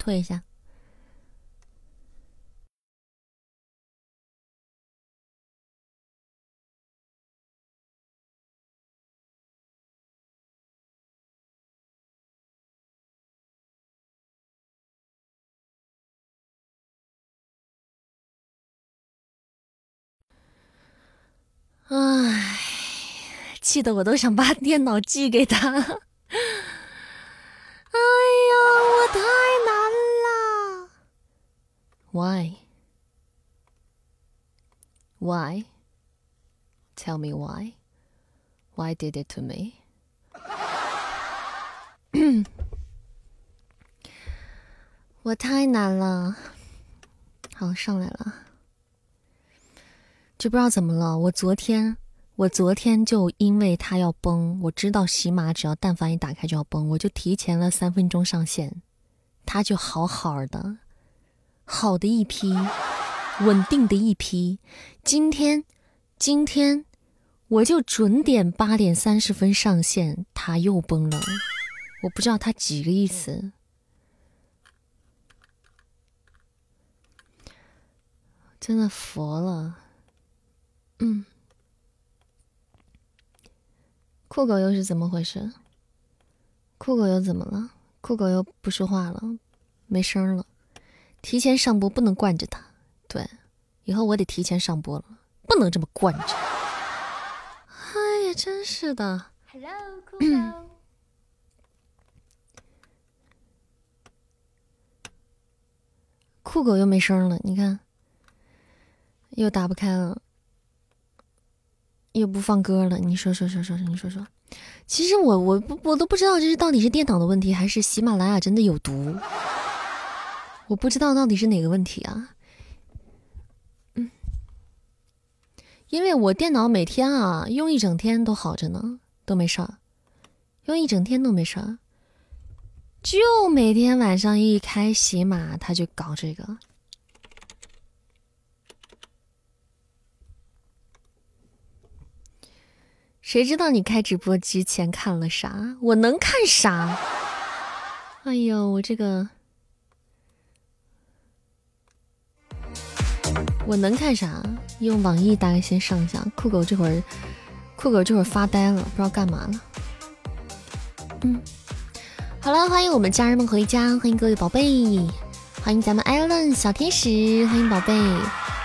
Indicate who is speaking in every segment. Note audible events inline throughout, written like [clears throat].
Speaker 1: 退一下。唉，气得我都想把电脑寄给他。哎呀，我太难了。Why? Why? Tell me why? Why did it to me? [clears throat] 我太难了。好，上来了。就不知道怎么了，我昨天，我昨天就因为它要崩，我知道喜马只要但凡一打开就要崩，我就提前了三分钟上线，它就好好的，好的一批，稳定的一批。今天，今天我就准点八点三十分上线，他又崩了，我不知道他几个意思，真的服了。嗯，酷狗又是怎么回事？酷狗又怎么了？酷狗又不说话了，没声了。提前上播不能惯着他，对，以后我得提前上播了，不能这么惯着。哎呀，真是的。Hello，酷狗。酷狗又没声了，你看，又打不开了。又不放歌了，你说说说说说，你说说。其实我我不我都不知道这是到底是电脑的问题，还是喜马拉雅真的有毒。我不知道到底是哪个问题啊。嗯，因为我电脑每天啊用一整天都好着呢，都没事儿，用一整天都没事儿，就每天晚上一开喜马，他就搞这个。谁知道你开直播之前看了啥？我能看啥？哎呦，我这个我能看啥？用网易大概先上一下。酷狗这会儿，酷狗这会儿发呆了，不知道干嘛了。嗯，好了，欢迎我们家人们回家，欢迎各位宝贝，欢迎咱们艾伦小天使，欢迎宝贝，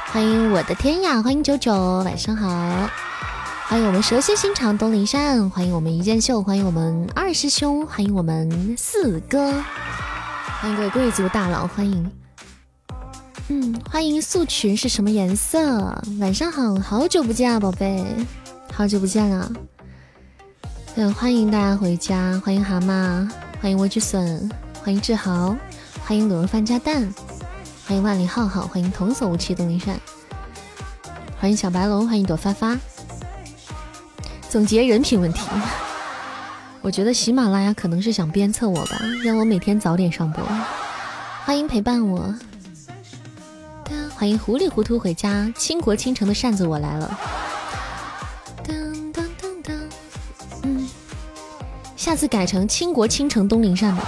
Speaker 1: 欢迎我的天呀，欢迎九九，晚上好。欢迎我们蛇蝎心肠东林善，欢迎我们一剑秀，欢迎我们二师兄，欢迎我们四哥，欢迎各位贵族大佬，欢迎，嗯，欢迎素裙是什么颜色？晚上好，好久不见啊，宝贝，好久不见了。对，欢迎大家回家，欢迎蛤蟆，欢迎莴苣笋，欢迎志豪，欢迎卤肉饭加蛋，欢迎万里浩浩，欢迎童叟无欺东林善，欢迎小白龙，欢迎朵发发。总结人品问题，[laughs] 我觉得喜马拉雅可能是想鞭策我吧，让我每天早点上播。欢迎陪伴我，欢迎糊里糊涂回家，倾国倾城的扇子我来了。嗯，下次改成倾国倾城东林扇吧。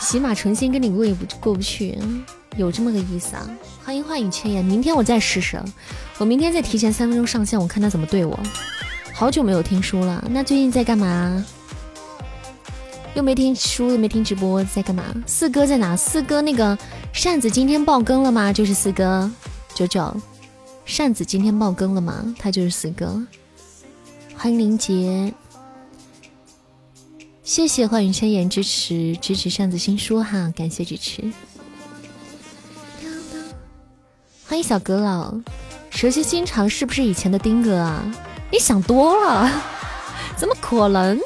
Speaker 1: 起码诚心跟你过意不过不去，有这么个意思啊？欢迎幻雨千言，明天我再试试，我明天再提前三分钟上线，我看他怎么对我。好久没有听书了，那最近在干嘛？又没听书，又没听直播，在干嘛？四哥在哪？四哥那个扇子今天爆更了吗？就是四哥九九，扇子今天爆更了吗？他就是四哥。欢迎林杰，谢谢幻雨千言支持支持扇子新书哈，感谢支持。欢迎小阁老，蛇蝎心肠是不是以前的丁哥啊？你想多了，怎么可能？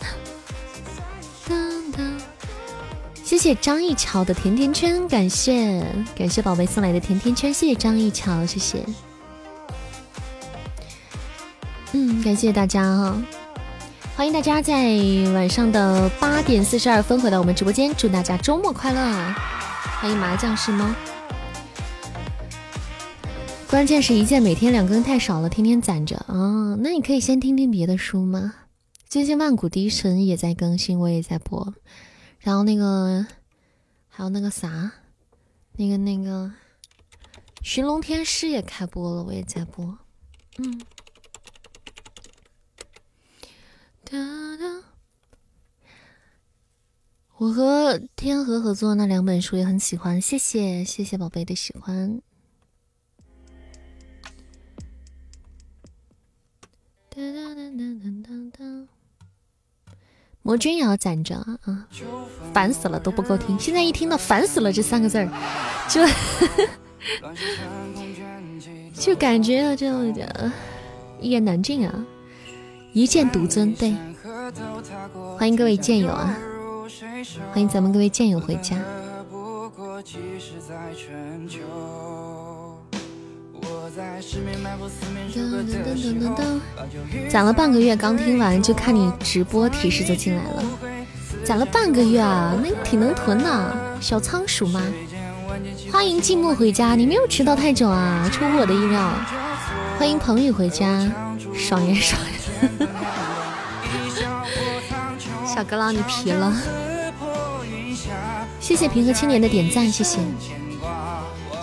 Speaker 1: 谢谢张一桥的甜甜圈，感谢感谢宝贝送来的甜甜圈，谢谢张一桥，谢谢。嗯，感谢大家哈，欢迎大家在晚上的八点四十二分回到我们直播间，祝大家周末快乐！欢迎麻将是吗？关键是一件每天两更太少了，天天攒着啊。那你可以先听听别的书吗？最近万古笛神也在更新，我也在播。然后那个还有那个啥，那个那个《寻龙天师》也开播了，我也在播。嗯。哒哒。我和天河合作那两本书也很喜欢，谢谢谢谢宝贝的喜欢。哒哒哒哒哒哒。魔君也要攒着啊！烦死了，都不够听。现在一听到“烦死了”这三个字儿，就 [laughs] 就感觉这一言难尽啊！一剑独尊，对，欢迎各位剑友啊！欢迎咱们各位剑友回家。攒了半个月，刚听完就看你直播提示就进来了。攒了半个月啊，那挺能囤的。小仓鼠吗？欢迎寂寞回家，你没有迟到太久啊，出乎我的意料。欢迎彭宇回家，爽也爽。[laughs] 小哥郎，你皮了。谢谢平和青年的点赞，谢谢。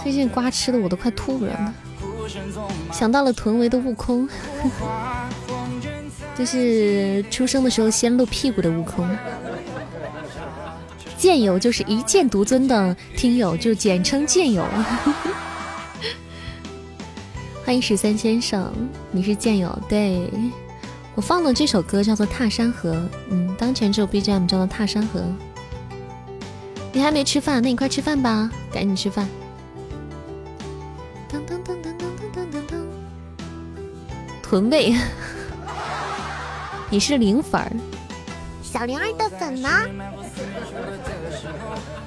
Speaker 1: 最近瓜吃的我都快吐了，想到了臀围的悟空，[laughs] 就是出生的时候先露屁股的悟空。剑友就是一剑独尊的听友，就简称剑友。[laughs] 欢迎十三先生，你是剑友？对我放的这首歌叫做《踏山河》，嗯，当前这首 BGM 叫做《踏山河》。你还没吃饭，那你快吃饭吧，赶紧吃饭。臀位，[laughs] 你是零粉儿，小灵儿的粉吗？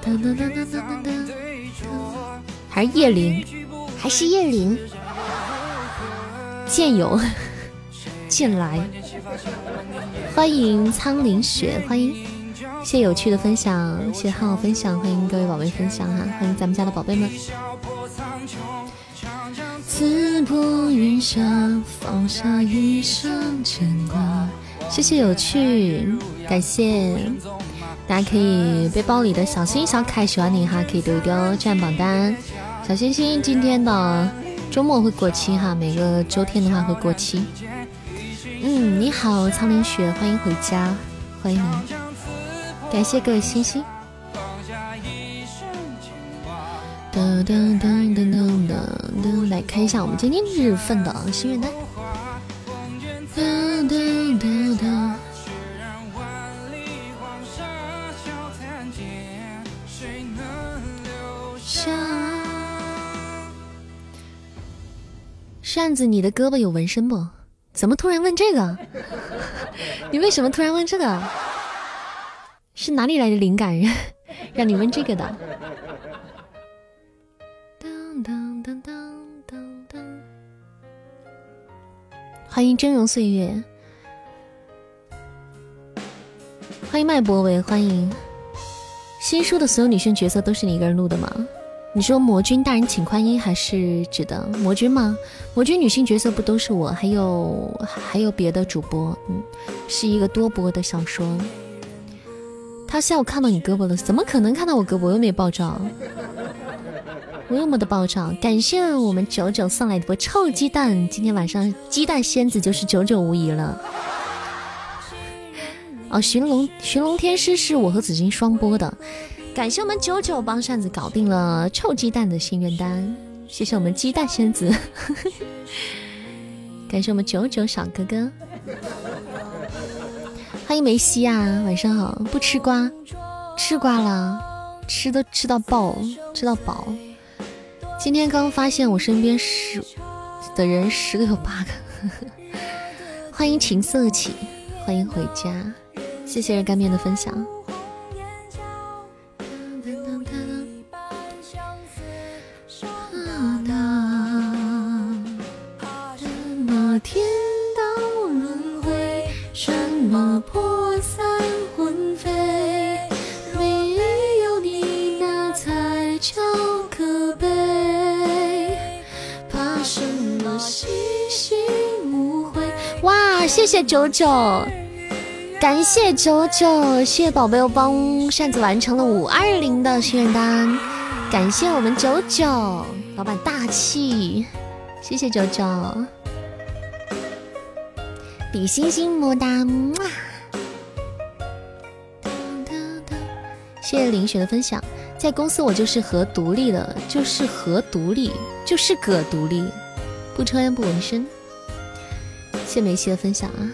Speaker 1: 噔噔噔噔噔噔噔，还是叶灵，还是叶灵，剑友。[laughs] 剑来，欢迎苍灵雪，欢迎。谢谢有趣的分享，谢谢浩浩分享，欢迎各位宝贝分享哈，欢迎咱们家的宝贝们。刺破云霞，放下一生牵挂。谢谢有趣，感谢大家可以背包里的小星小可爱喜欢你哈，可以丢一丢占榜单。小星星今天的周末会过期哈，每个周天的话会过期。嗯，你好，苍林雪，欢迎回家，欢迎你。感谢各位星星。噔噔噔噔噔噔噔，来看一下我们今天日份的心愿单。噔噔噔噔。扇子，你的胳膊有纹身不？怎么突然问这个？你为什么突然问这个？是哪里来的灵感，让你问这个的？欢迎峥嵘岁月，欢迎麦博维，欢迎新书的所有女性角色都是你一个人录的吗？你说魔君大人请宽衣，还是指的魔君吗？魔君女性角色不都是我，还有还有别的主播，嗯，是一个多播的小说。他下午看到你胳膊了，怎么可能看到我胳膊？我又没爆照，我又没得爆照。感谢我们九九送来的波臭鸡蛋，今天晚上鸡蛋仙子就是九九无疑了。哦，寻龙寻龙天师是我和紫金双播的，感谢我们九九帮扇子搞定了臭鸡蛋的心愿单，谢谢我们鸡蛋仙子，[laughs] 感谢我们九九小哥哥。欢迎梅西啊，晚上好！不吃瓜，吃瓜了，吃都吃到爆，吃到饱。今天刚发现我身边十的人十个有八个。[laughs] 欢迎情色起，欢迎回家，谢谢热干面的分享。什么天道轮回，什么破谢谢九九，感谢九九，谢谢宝贝，又帮扇子完成了五二零的心愿单，感谢我们九九老板大气，谢谢九九，比心心么哒，谢谢林雪的分享。在公司我就是和独立的，就是和独立，就是个独立，不抽烟不纹身。谢梅西的分享啊，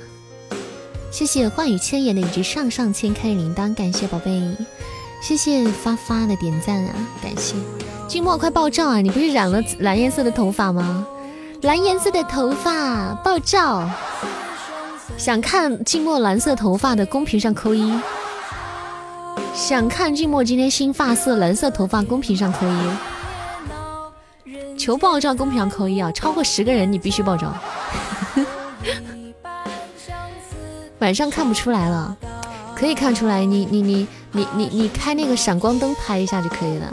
Speaker 1: 谢谢话语千言的一只上上签开铃铛，感谢宝贝，谢谢发发的点赞啊，感谢。静默快爆照啊！你不是染了蓝颜色的头发吗？蓝颜色的头发爆照，想看静默蓝色头发的公屏上扣一。想看静默今天新发色蓝色头发，公屏上扣一，求爆照，公屏上扣一啊！超过十个人你必须爆照。[laughs] 晚上看不出来了，可以看出来，你你你你你你开那个闪光灯拍一下就可以了，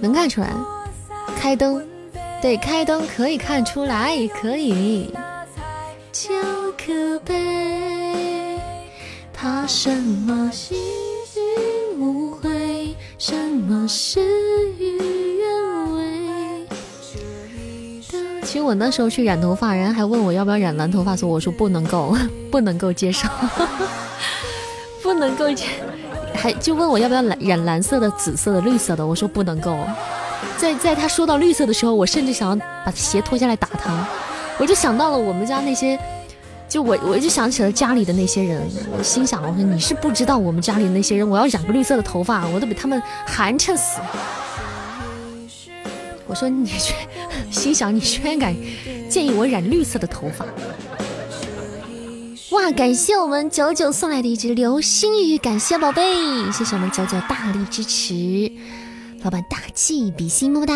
Speaker 1: 能看出来。开灯，对，开灯可以看出来，可以。怕什么心无悔？什么事与其实我那时候去染头发，人家还问我要不要染蓝头发，所以我说不能够，[laughs] 不能够接受，[laughs] 不能够接，还就问我要不要染染蓝色的、紫色的、绿色的，我说不能够。在在他说到绿色的时候，我甚至想要把鞋脱下来打他，我就想到了我们家那些。就我，我就想起了家里的那些人，我心想，我说你是不知道我们家里那些人，我要染个绿色的头发，我都比他们寒碜死。我说你却，[laughs] 心想你居然敢建议我染绿色的头发？哇，感谢我们九九送来的一只流星雨，感谢宝贝，谢谢我们九九大力支持，老板大气，比心么么哒。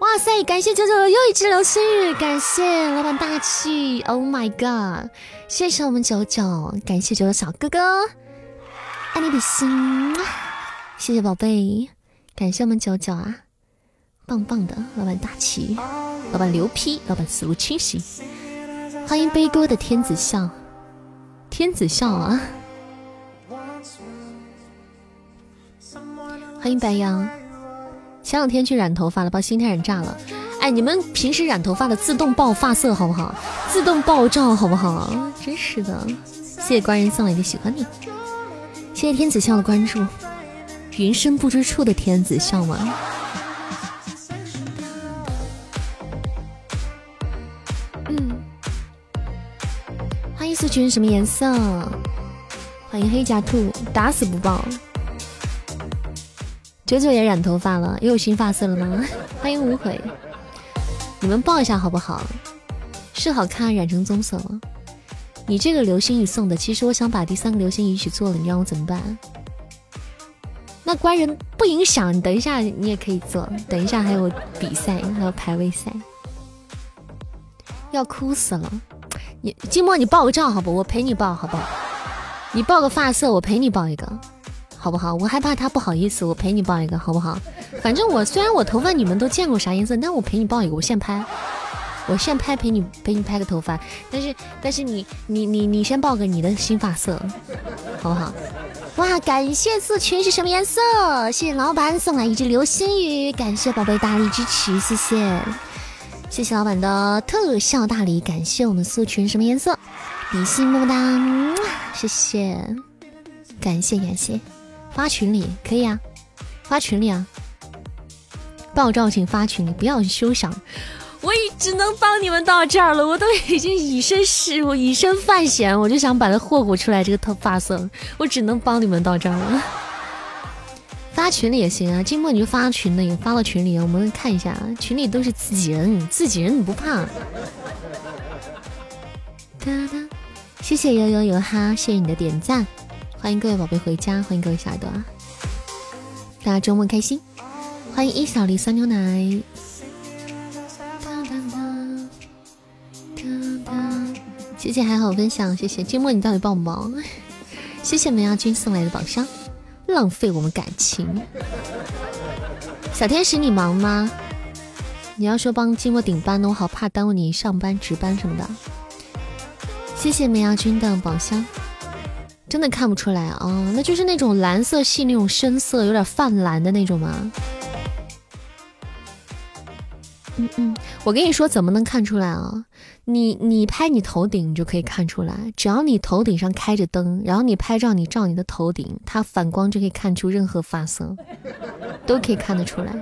Speaker 1: 哇塞！感谢九九又一只流星雨，感谢老板大气，Oh my god！谢谢我们九九，感谢九九小哥哥，爱你比心，谢谢宝贝，感谢我们九九啊，棒棒的老板大气，老板牛批，老板思路清晰，欢迎悲歌的天子笑，天子笑啊，欢迎白羊。前两天去染头发了，把心态染炸了。哎，你们平时染头发的自动爆发色好不好？自动爆照好不好？真是的。谢谢官人送来的喜欢你，谢谢天子笑的关注。云深不知处的天子笑吗？这群什么颜色？欢迎黑甲兔，打死不报。九九也染头发了，又有新发色了吗？[laughs] 欢迎无悔，你们报一下好不好？是好看，染成棕色了。你这个流星雨送的，其实我想把第三个流星雨一起做了，你让我怎么办？那官人不影响，你等一下你也可以做。等一下还有比赛，还有排位赛，要哭死了。你静默，你报个照好不？我陪你报好不好？你报个发色，我陪你报一个。好不好？我害怕他不好意思，我陪你报一个，好不好？反正我虽然我头发你们都见过啥颜色，但我陪你报一个，我现拍，我现拍陪你陪你拍个头发。但是但是你你你你先报个你的新发色，好不好？哇，感谢四群是什么颜色？谢谢老板送来一只流星雨，感谢宝贝大力支持，谢谢谢谢老板的特效大礼，感谢我们素群什么颜色？比心么么哒，谢谢，感谢感谢。发群里可以啊，发群里啊，爆照请发群里，不要休想，我已只能帮你们到这儿了，我都已经以身试，我以身犯险，我就想把它霍霍出来这个头发色，我只能帮你们到这儿了。发群里也行啊，静默你就发群里，发到群里，我们看一下，群里都是自己人，自己人你不怕？哒哒，谢谢悠悠悠哈，谢谢你的点赞。欢迎各位宝贝回家，欢迎各位小耳朵啊！大家周末开心！欢迎一小粒酸牛奶。谢谢还好分享，谢谢。寂寞你到底爆不爆？[laughs] 谢谢梅亚君送来的宝箱，浪费我们感情。小天使你忙吗？你要说帮寂寞顶班呢，我好怕耽误你上班值班什么的。谢谢梅亚君的宝箱。真的看不出来啊？那就是那种蓝色系，那种深色，有点泛蓝的那种吗？嗯嗯，我跟你说，怎么能看出来啊？你你拍你头顶就可以看出来，只要你头顶上开着灯，然后你拍照，你照你的头顶，它反光就可以看出任何发色，都可以看得出来，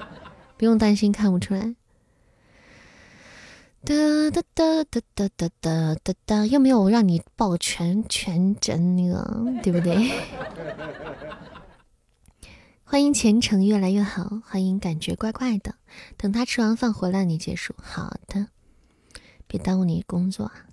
Speaker 1: 不用担心看不出来。哒哒哒哒哒哒哒哒哒，又没有让你抱全全真那个，对不对？欢迎前程越来越好，欢迎感觉怪怪的。等他吃完饭回来，你结束。好的，别耽误你工作啊。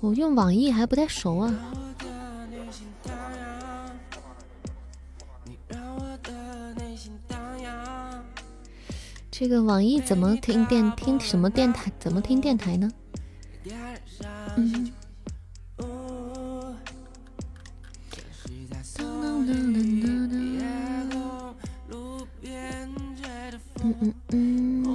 Speaker 1: 我用网易还不太熟啊。这个网易怎么听电听什么电台？怎么听电台呢？嗯。嗯嗯。嗯。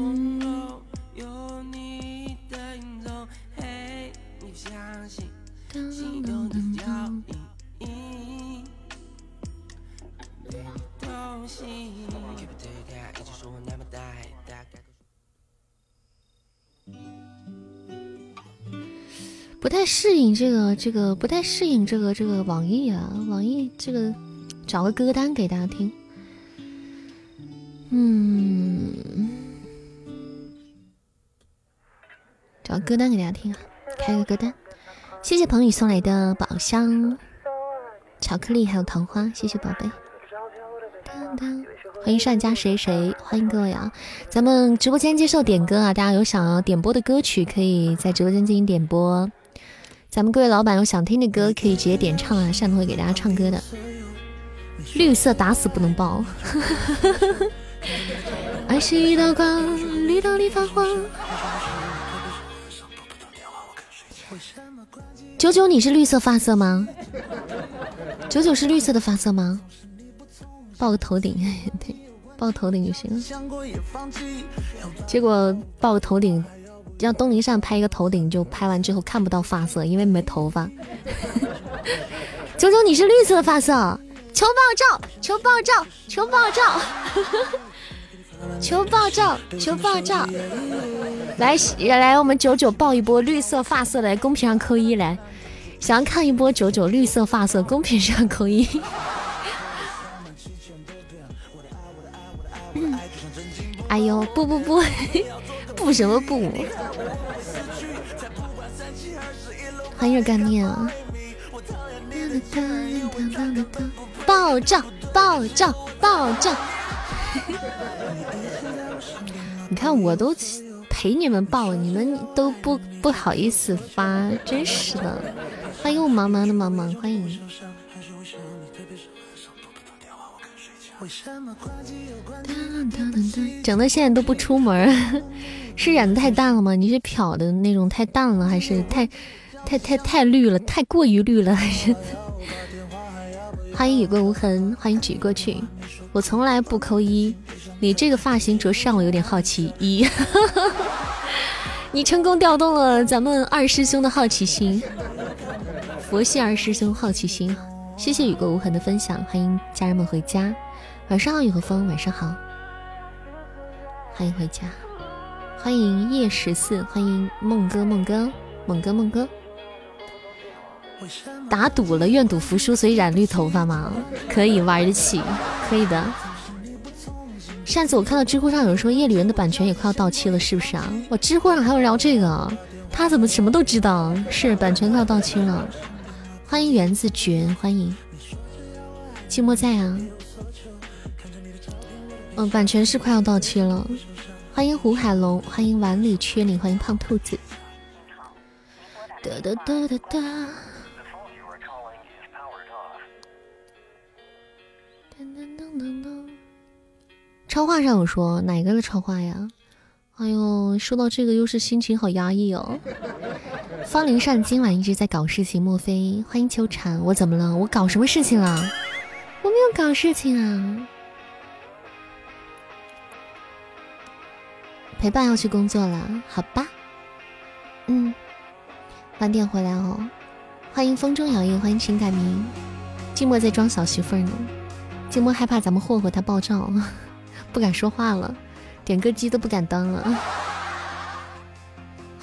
Speaker 1: 不太适应这个，这个不太适应这个，这个网易啊，网易这个找个歌单给大家听。嗯，找歌单给大家听啊，开个歌单。谢谢彭宇送来的宝箱、巧克力还有桃花，谢谢宝贝。欢迎上家谁谁，欢迎各位啊！咱们直播间接受点歌啊，大家有想要点播的歌曲，可以在直播间进行点播。咱们各位老板有想听的歌，可以直接点唱啊，汕头会给大家唱歌的。绿色打死不能爆，爱是一道光，绿到你发慌。九九，你是绿色发色吗？九九是绿色的发色吗？报个头顶，[laughs] 对，报个头顶就行了。结果报个头顶。让东林善拍一个头顶，就拍完之后看不到发色，因为没头发。[laughs] 九九，你是绿色发色，求爆照，求爆照，求爆照，求爆照，求爆照。来来，我们九九爆一波绿色发色来，公屏上扣一来。想要看一波九九绿色发色，公屏上扣一。[laughs] 哎呦，不不不。不什么不？欢迎热干面啊！爆照爆照爆照！[laughs] 你看我都陪你们爆，你们都不不好意思发，真是的！欢迎我茫茫的茫茫，欢迎。整的现在都不出门。是染的太淡了吗？你是漂的那种太淡了，还是太太太太绿了，太过于绿了？还是？[laughs] 欢迎雨过无痕，欢迎举过去。我从来不扣一，你这个发型着实让我有点好奇。一，[laughs] 你成功调动了咱们二师兄的好奇心，佛系二师兄好奇心。谢谢雨过无痕的分享，欢迎家人们回家。晚上好，雨和风，晚上好，欢迎回家。欢迎叶十四，欢迎梦哥梦哥梦哥梦哥。打赌了，愿赌服输，所以染绿头发吗？可以玩得起，可以的。上次我看到知乎上有人说夜里人的版权也快要到期了，是不是啊？我知乎上还有聊这个，他怎么什么都知道？是版权快要到期了。欢迎园子绝，欢迎寂寞在啊。嗯，版权是快要到期了。欢迎胡海龙，欢迎碗里缺你，欢迎胖兔子。哒哒哒哒哒。超话上有说哪个的超话呀？哎呦，说到这个又是心情好压抑哦。方林善今晚一直在搞事情，莫非？欢迎秋蝉，我怎么了？我搞什么事情了？我没有搞事情啊。陪伴要去工作了，好吧。嗯，晚点回来哦。欢迎风中摇曳，欢迎情改名。寂寞在装小媳妇儿呢。寂寞害怕咱们霍霍他爆照，[laughs] 不敢说话了，点歌机都不敢当了。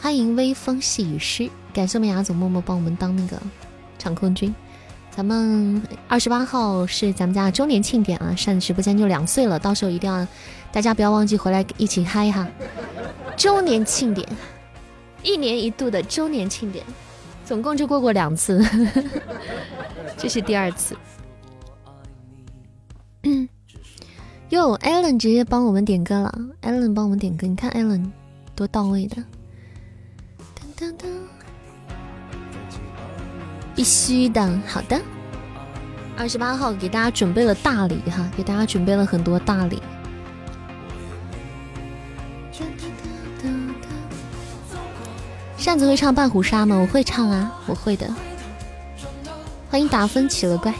Speaker 1: 欢迎微风细雨诗，感谢我们雅总默默帮我们当那个场控军。咱们二十八号是咱们家周年庆典啊，上直播间就两岁了，到时候一定要大家不要忘记回来一起嗨哈！周年庆典，一年一度的周年庆典，总共就过过两次，[laughs] 这是第二次。嗯，[coughs] 哟，Allen 直接帮我们点歌了，Allen 帮我们点歌，你看 Allen 多到位的。必须的，好的。二十八号给大家准备了大礼哈，给大家准备了很多大礼。扇子会唱半壶纱吗？我会唱啊，我会的。欢迎达芬奇了怪，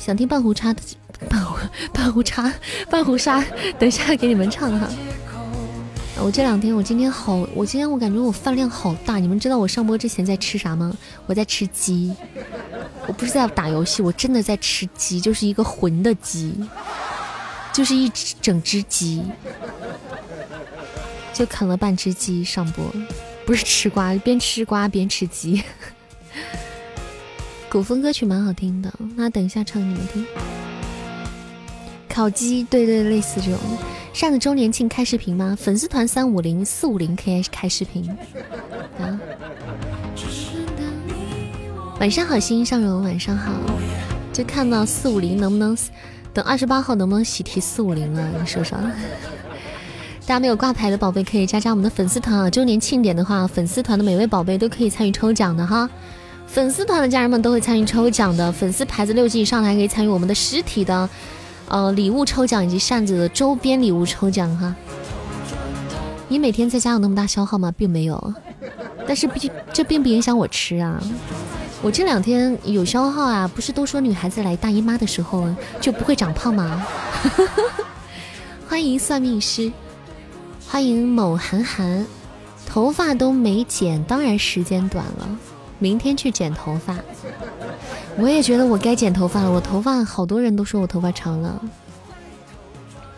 Speaker 1: 想听半壶茶的半壶半壶茶半壶纱，等一下给你们唱哈。我这两天，我今天好，我今天我感觉我饭量好大。你们知道我上播之前在吃啥吗？我在吃鸡，我不是在打游戏，我真的在吃鸡，就是一个浑的鸡，就是一只整只鸡，就啃了半只鸡上播，不是吃瓜，边吃瓜边吃鸡。[laughs] 古风歌曲蛮好听的，那等一下唱给你们听。烤鸡，对对，类似这种。上次周年庆开视频吗？粉丝团三五零四五零 K 开视频啊！晚上好，欣欣向荣，晚上好。就看到四五零能不能等二十八号能不能喜提四五零了？你说说。大家没有挂牌的宝贝可以加加我们的粉丝团啊！周年庆典的话，粉丝团的每位宝贝都可以参与抽奖的哈。粉丝团的家人们都会参与抽奖的，粉丝牌子六级以上还可以参与我们的实体的。呃，礼物抽奖以及扇子的周边礼物抽奖哈。你每天在家有那么大消耗吗？并没有，但是并这并不影响我吃啊。我这两天有消耗啊，不是都说女孩子来大姨妈的时候就不会长胖吗？[laughs] 欢迎算命师，欢迎某韩寒，头发都没剪，当然时间短了，明天去剪头发。我也觉得我该剪头发了，我头发好多人都说我头发长了。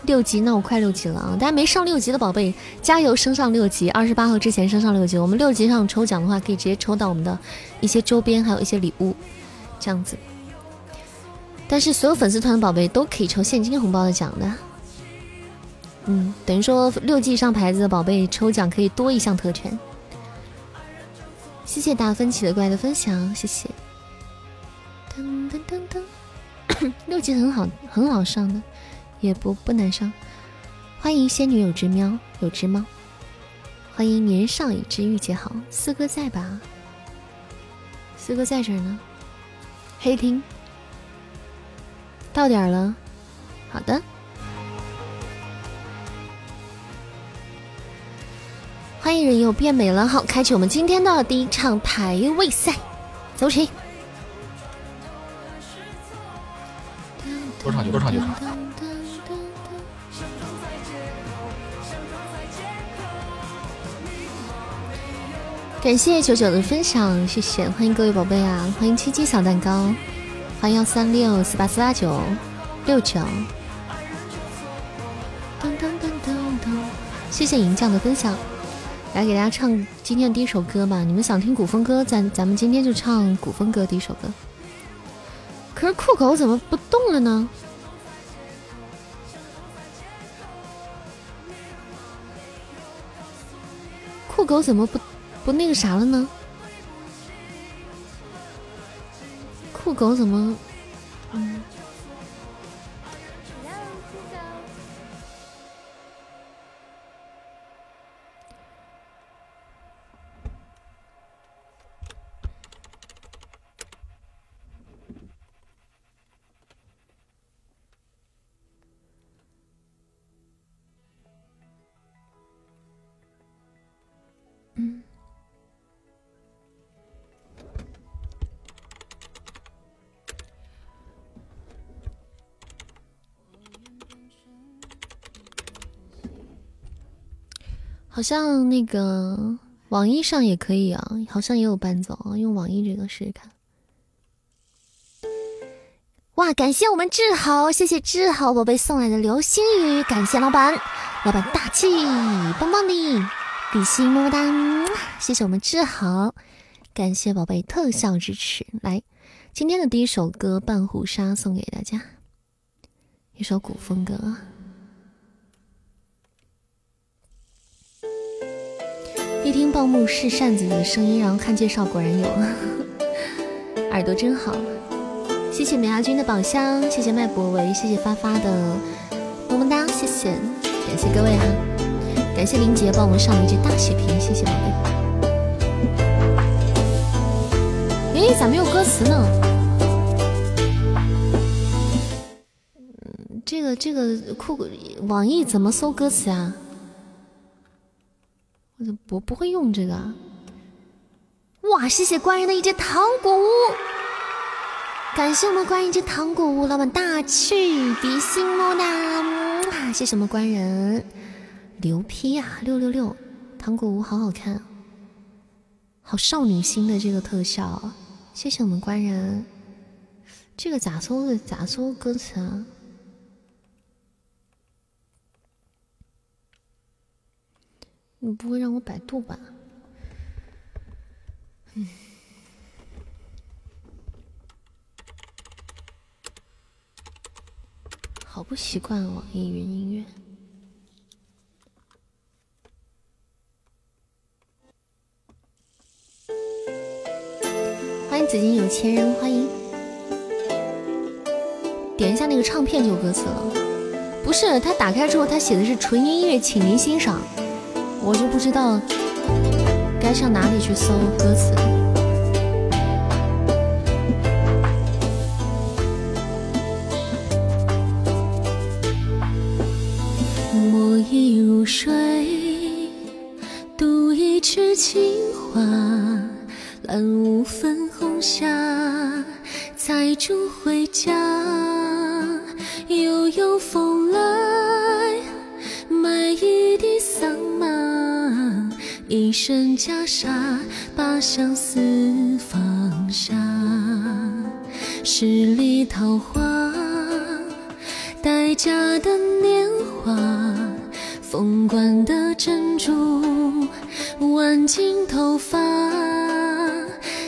Speaker 1: 六级，那我快六级了啊！大家没上六级的宝贝，加油升上六级！二十八号之前升上六级，我们六级上抽奖的话，可以直接抽到我们的一些周边，还有一些礼物，这样子。但是所有粉丝团的宝贝都可以抽现金红包的奖的。嗯，等于说六级以上牌子的宝贝抽奖可以多一项特权。谢谢达芬奇的怪的分享，谢谢。噔噔噔噔，[coughs] 六级很好，很好上的，也不不难上。欢迎仙女有只喵，有只猫。欢迎年少已知御姐好，四哥在吧？四哥在这儿呢。黑厅，到点了。好的。欢迎人又变美了，好，开启我们今天的第一场排位赛，走起。
Speaker 2: 多唱就多唱就唱。
Speaker 1: 感谢九九的分享，谢谢，欢迎各位宝贝啊，欢迎七七小蛋糕，欢迎幺三六四八四八九六九。谢谢银匠的分享，来给大家唱今天的第一首歌吧。你们想听古风歌，咱咱们今天就唱古风歌第一首歌。可是酷狗怎么不动了呢？酷狗怎么不不那个啥了呢？酷狗怎么？好像那个网易上也可以啊，好像也有伴奏啊，用网易这个试试看。哇，感谢我们志豪，谢谢志豪宝贝送来的流星雨，感谢老板，老板大气，棒棒的，比心么么哒，谢谢我们志豪，感谢宝贝特效支持。来，今天的第一首歌《半壶纱》送给大家，一首古风歌。一听报幕是扇子的声音，然后看介绍，果然有，[laughs] 耳朵真好。谢谢美亚君的宝箱，谢谢麦博维，谢谢发发的么么哒，谢谢，感谢各位哈，感谢林杰帮我们上了一只大血瓶，谢谢宝贝。哎，咋没有歌词呢？嗯，这个这个酷网易怎么搜歌词啊？我怎不不会用这个？哇！谢谢官人的一只糖果屋，感谢我们官人一只糖果屋，老板大气，比心么哒！谢谢我们官人，牛批啊！六六六，糖果屋好好看，好少女心的这个特效，谢谢我们官人。这个咋搜的？咋搜歌词啊？你不会让我百度吧？嗯，好不习惯网易云音乐。欢迎紫金有钱人，欢迎。点一下那个唱片就有歌词了，不是？他打开之后，他写的是纯音乐，请您欣赏。我就不知道该上哪里去搜歌词。墨已入水，独一池青花，揽雾粉红霞，采竹回家，悠悠风来，买一地桑麻，一身袈裟，把相思放下，十里桃花。待嫁的年华，凤冠的珍珠，挽进头发，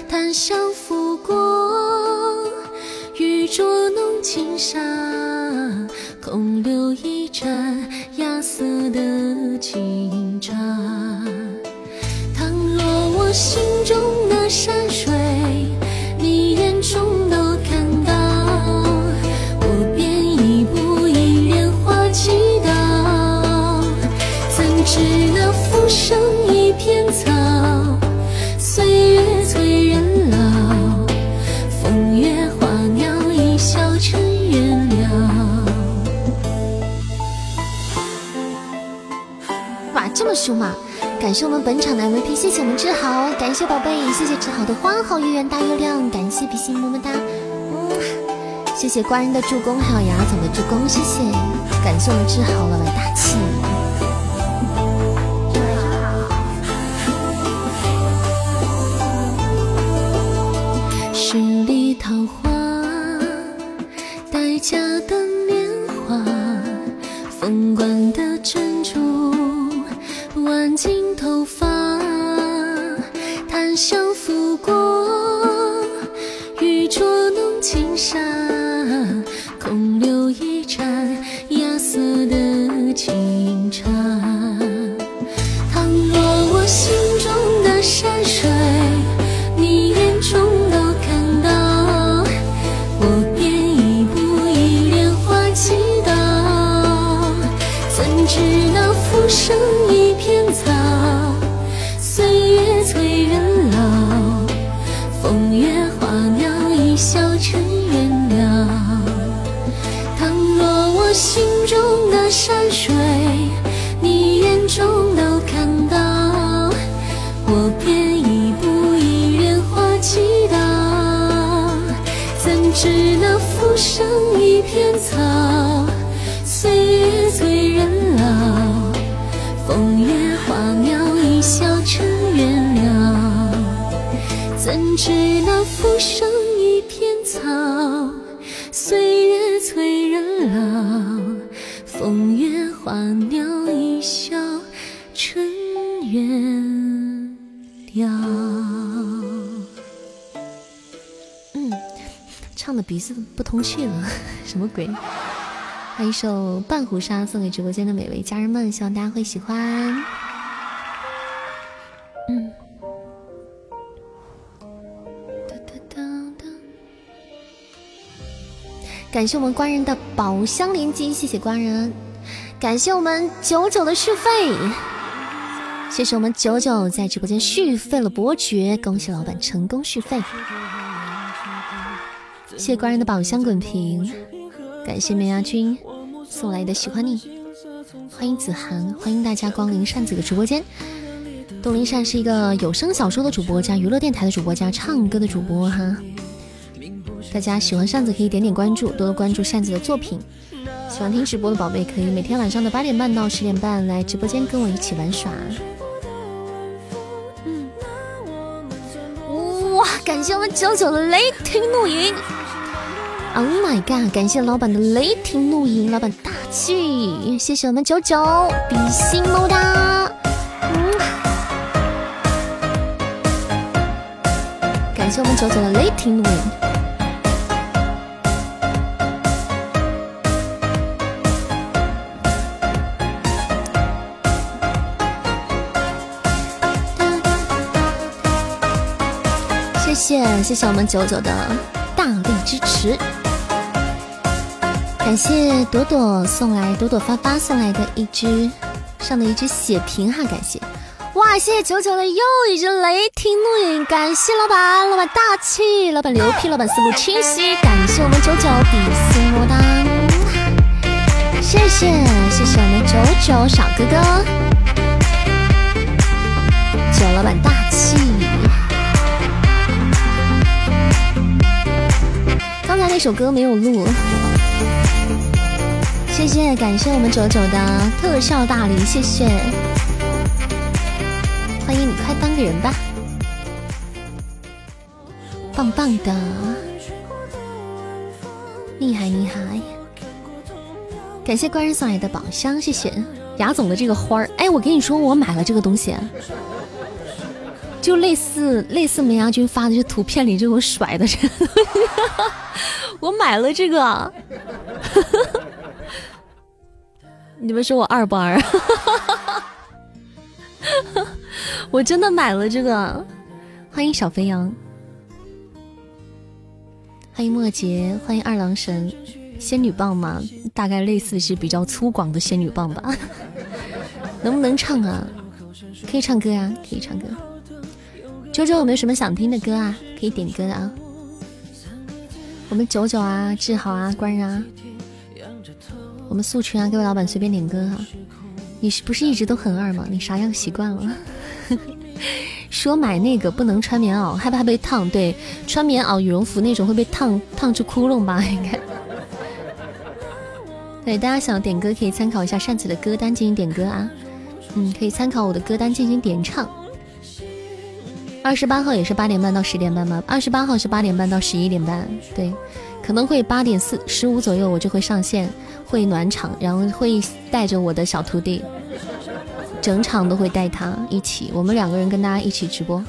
Speaker 1: 檀香拂过，玉镯弄轻纱，空留一盏芽色的清茶。心中的山水，你眼中是我们本场的 MVP，谢谢我们志豪，感谢宝贝，谢谢志豪的花好月圆大月亮，感谢比心么么哒，嗯，谢谢官人的助攻，还有牙总的助攻，谢谢，感谢我们志豪老板大气。首《半壶纱》送给直播间的每位家人们，希望大家会喜欢。嗯。感谢我们官人的宝箱连击，谢谢官人。感谢我们九九的续费，谢谢我们九九在直播间续费了伯爵，恭喜老板成功续费。谢谢官人的宝箱滚屏，感谢梅牙君送来的喜欢你，欢迎子涵，欢迎大家光临扇子的直播间。东林扇是一个有声小说的主播加娱乐电台的主播加唱歌的主播哈。大家喜欢扇子可以点点关注，多多关注扇子的作品。喜欢听直播的宝贝可以每天晚上的八点半到十点半来直播间跟我一起玩耍。嗯，哇，感谢我们九九的雷霆怒影。Oh my god！感谢老板的雷霆怒影，老板大气。谢谢我们九九，比心么哒。嗯，感谢我们九九的雷霆怒影。谢谢谢我们九九的大力支持，感谢朵朵送来朵朵发发送来的一只上的一只血瓶哈，感谢哇！谢谢九九的又一只雷霆怒影，感谢老板，老板大气，老板牛批，老板思路清晰，感谢我们九九比心么哒，谢谢谢谢我们九九小哥哥，九老板大气。刚才那首歌没有录，谢谢，感谢我们九九的特效大礼，谢谢，欢迎你，快当个人吧，棒棒的，厉害厉害，感谢官人送来的宝箱，谢谢。雅总的这个花儿，哎，我跟你说，我买了这个东西，就类似类似梅亚军发的这图片里这种甩的这个东西。[laughs] 我买了这个，你们说我二不二？[laughs] 我真的买了这个，欢迎小肥羊，欢迎莫杰，欢迎二郎神，仙女棒嘛，大概类似是比较粗犷的仙女棒吧。[laughs] 能不能唱啊？可以唱歌啊，可以唱歌。周周有没有什么想听的歌啊？可以点歌的啊。我们九九啊，志豪啊，官人啊，我们素群啊，各位老板随便点歌哈。你是不是一直都很二吗？你啥样习惯了？[laughs] 说买那个不能穿棉袄，害怕被烫。对，穿棉袄、羽绒服那种会被烫烫出窟窿吧？应该。对，大家想点歌可以参考一下扇子的歌单进行点歌啊。嗯，可以参考我的歌单进行点唱。二十八号也是八点半到十点半吗？二十八号是八点半到十一点半，对，可能会八点四十五左右我就会上线，会暖场，然后会带着我的小徒弟，整场都会带他一起，我们两个人跟大家一起直播。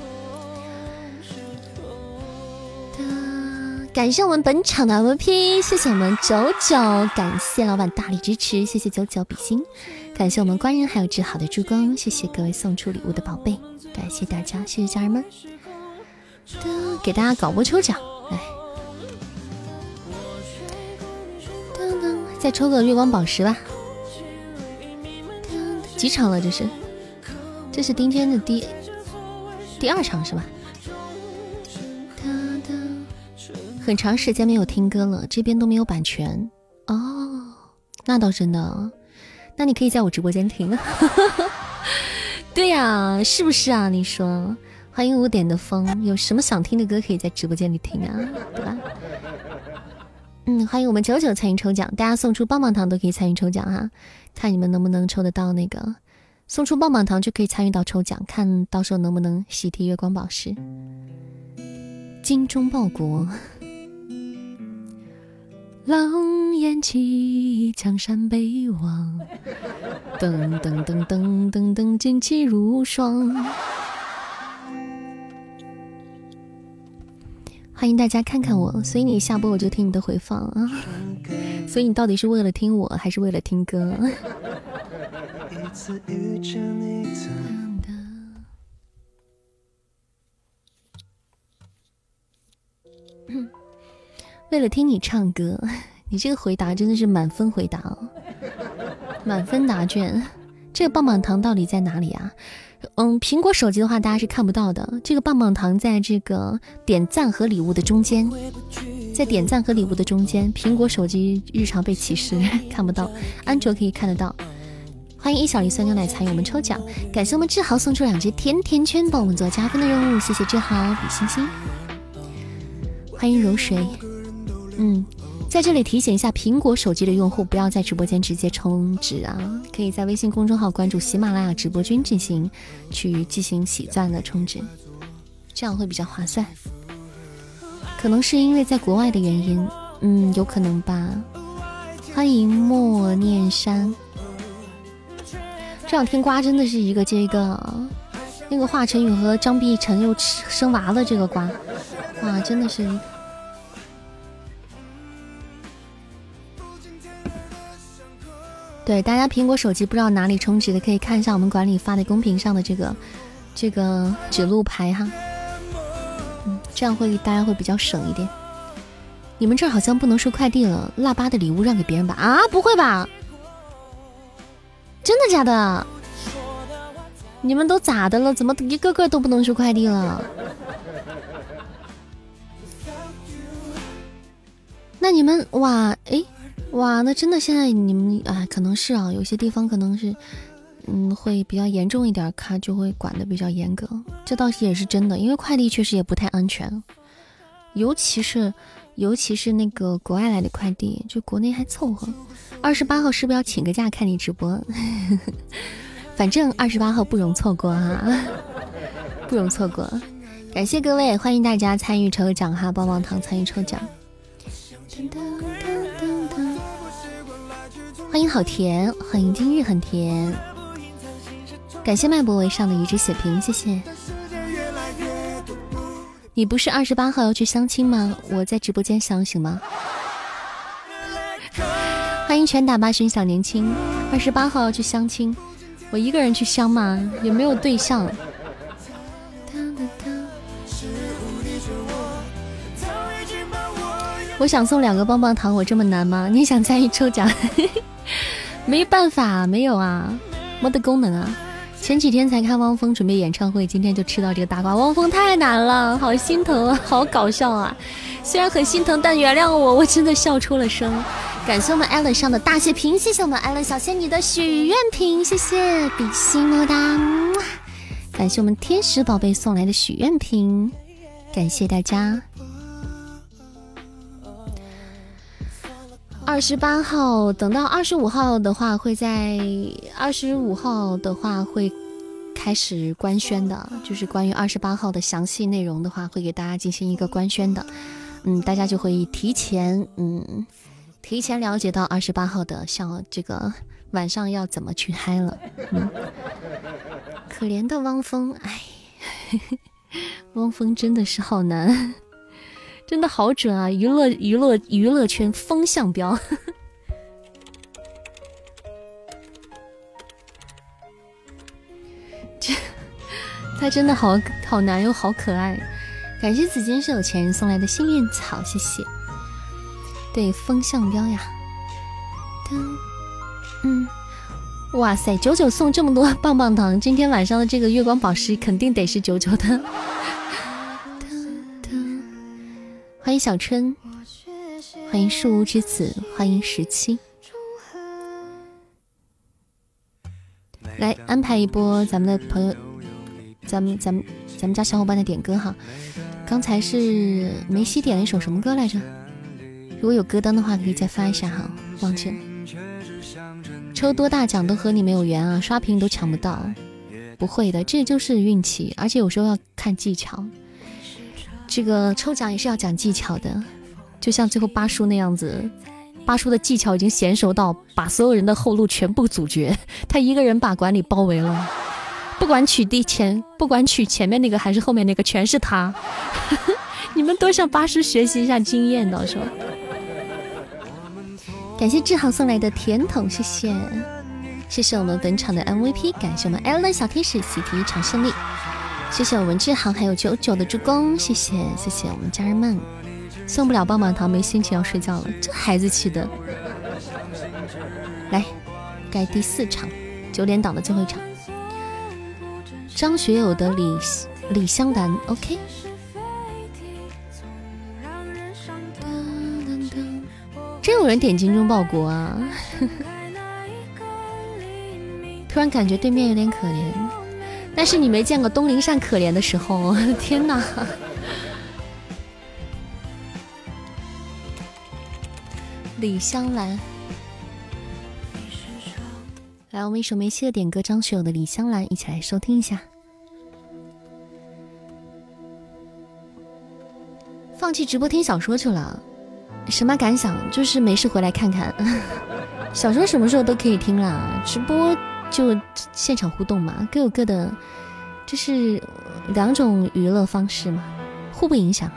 Speaker 1: 感谢我们本场的 MVP，谢谢我们九九，感谢老板大力支持，谢谢九九比心，感谢我们官人还有志豪的助攻，谢谢各位送出礼物的宝贝。感谢大家，谢谢家人们，给大家搞波抽奖，来，再抽个月光宝石吧。几场了？这是，这是今天的第第二场是吧？很长时间没有听歌了，这边都没有版权哦。那倒真的，那你可以在我直播间听。[laughs] 对呀，是不是啊？你说，欢迎五点的风，有什么想听的歌可以在直播间里听啊，对吧？嗯，欢迎我们九九参与抽奖，大家送出棒棒糖都可以参与抽奖哈，看你们能不能抽得到那个，送出棒棒糖就可以参与到抽奖，看到时候能不能喜提月光宝石。精忠报国。狼烟起，江山北望，噔噔噔噔噔噔，旌旗如霜。欢迎大家看看我，所以你下播我就听你的回放啊。[laughs] 所以你到底是为了听我还是为了听歌？[laughs] 为了听你唱歌，你这个回答真的是满分回答哦，满分答卷。这个棒棒糖到底在哪里啊？嗯，苹果手机的话大家是看不到的。这个棒棒糖在这个点赞和礼物的中间，在点赞和礼物的中间。苹果手机日常被歧视，看不到。安卓可以看得到。欢迎一小粒酸牛奶参与我们抽奖，感谢我们志豪送出两只甜甜圈，帮我们做加分的任务，谢谢志豪，比心心。欢迎柔水。嗯，在这里提醒一下苹果手机的用户，不要在直播间直接充值啊，可以在微信公众号关注喜马拉雅直播君进行去进行喜钻的充值，这样会比较划算。可能是因为在国外的原因，嗯，有可能吧。欢迎莫念山，这两天瓜真的是一个接一个，那个华晨宇和张碧晨又生娃了，这个瓜，哇，真的是。对，大家苹果手机不知道哪里充值的，可以看一下我们管理发在公屏上的这个这个指路牌哈，嗯，这样会大家会比较省一点。你们这儿好像不能收快递了，腊八的礼物让给别人吧？啊，不会吧？真的假的？你们都咋的了？怎么一个个都不能收快递了？[laughs] 那你们哇，哎。哇，那真的现在你们哎，可能是啊，有些地方可能是，嗯，会比较严重一点，卡就会管的比较严格。这倒是也是真的，因为快递确实也不太安全，尤其是尤其是那个国外来的快递，就国内还凑合。二十八号是不是要请个假看你直播？[laughs] 反正二十八号不容错过哈，[laughs] 不容错过。感谢各位，欢迎大家参与抽奖哈，棒棒糖参与抽奖。欢迎好甜，欢迎今日很甜，感谢脉搏为上的一只血瓶，谢谢。你不是二十八号要去相亲吗？我在直播间相行吗？欢迎拳打八旬小年轻，二十八号要去相亲，我一个人去相吗？也没有对象。我想送两个棒棒糖，我这么难吗？你想参与抽奖？[laughs] 没办法，没有啊，没得功能啊。前几天才看汪峰准备演唱会，今天就吃到这个大瓜。汪峰太难了，好心疼啊，[laughs] 好搞笑啊。虽然很心疼，但原谅我，我真的笑出了声。感谢我们艾伦上的大血瓶，谢谢我们艾伦小仙女的许愿瓶，谢谢比心么哒。感谢我们天使宝贝送来的许愿瓶，感谢大家。二十八号，等到二十五号的话，会在二十五号的话会开始官宣的，就是关于二十八号的详细内容的话，会给大家进行一个官宣的。嗯，大家就会提前，嗯，提前了解到二十八号的像这个晚上要怎么去嗨了。嗯，可怜的汪峰，哎，[laughs] 汪峰真的是好难。真的好准啊！娱乐娱乐娱乐圈风向标，[laughs] 这他真的好好难又好可爱。感谢紫金是有钱人送来的幸运草，谢谢。对，风向标呀。嗯，哇塞，九九送这么多棒棒糖，今天晚上的这个月光宝石肯定得是九九的。欢迎小春，欢迎树屋之子，欢迎十七。来安排一波咱们的朋友，咱们咱们咱们家小伙伴的点歌哈。刚才是梅西点了一首什么歌来着？如果有歌单的话，可以再发一下哈。忘记了。抽多大奖都和你没有缘啊，刷屏都抢不到。不会的，这就是运气，而且有时候要看技巧。这个抽奖也是要讲技巧的，就像最后八叔那样子，八叔的技巧已经娴熟到把所有人的后路全部阻绝，他一个人把管理包围了，不管取第前，不管取前面那个还是后面那个，全是他。[laughs] 你们多向八叔学习一下经验，到时候。感谢志豪送来的甜筒，谢谢，谢谢我们本场的 MVP，感谢我们 Ellen 小天使喜提一场胜利。谢谢我们志航还有九九的助攻，谢谢谢谢我们家人们，送不了棒棒糖，没心情要睡觉了，这孩子气的。来，该第四场九点档的最后一场，张学友的李李香兰，OK。真有人点精忠报国啊！[laughs] 突然感觉对面有点可怜。但是你没见过东林善可怜的时候，[laughs] 天哪！李香兰，来，我们一首没戏的点歌，张学友的《李香兰》，一起来收听一下。放弃直播听小说去了，什么感想？就是没事回来看看。[laughs] 小说什么时候都可以听啦，直播。就现场互动嘛，各有各的，这是两种娱乐方式嘛，互不影响。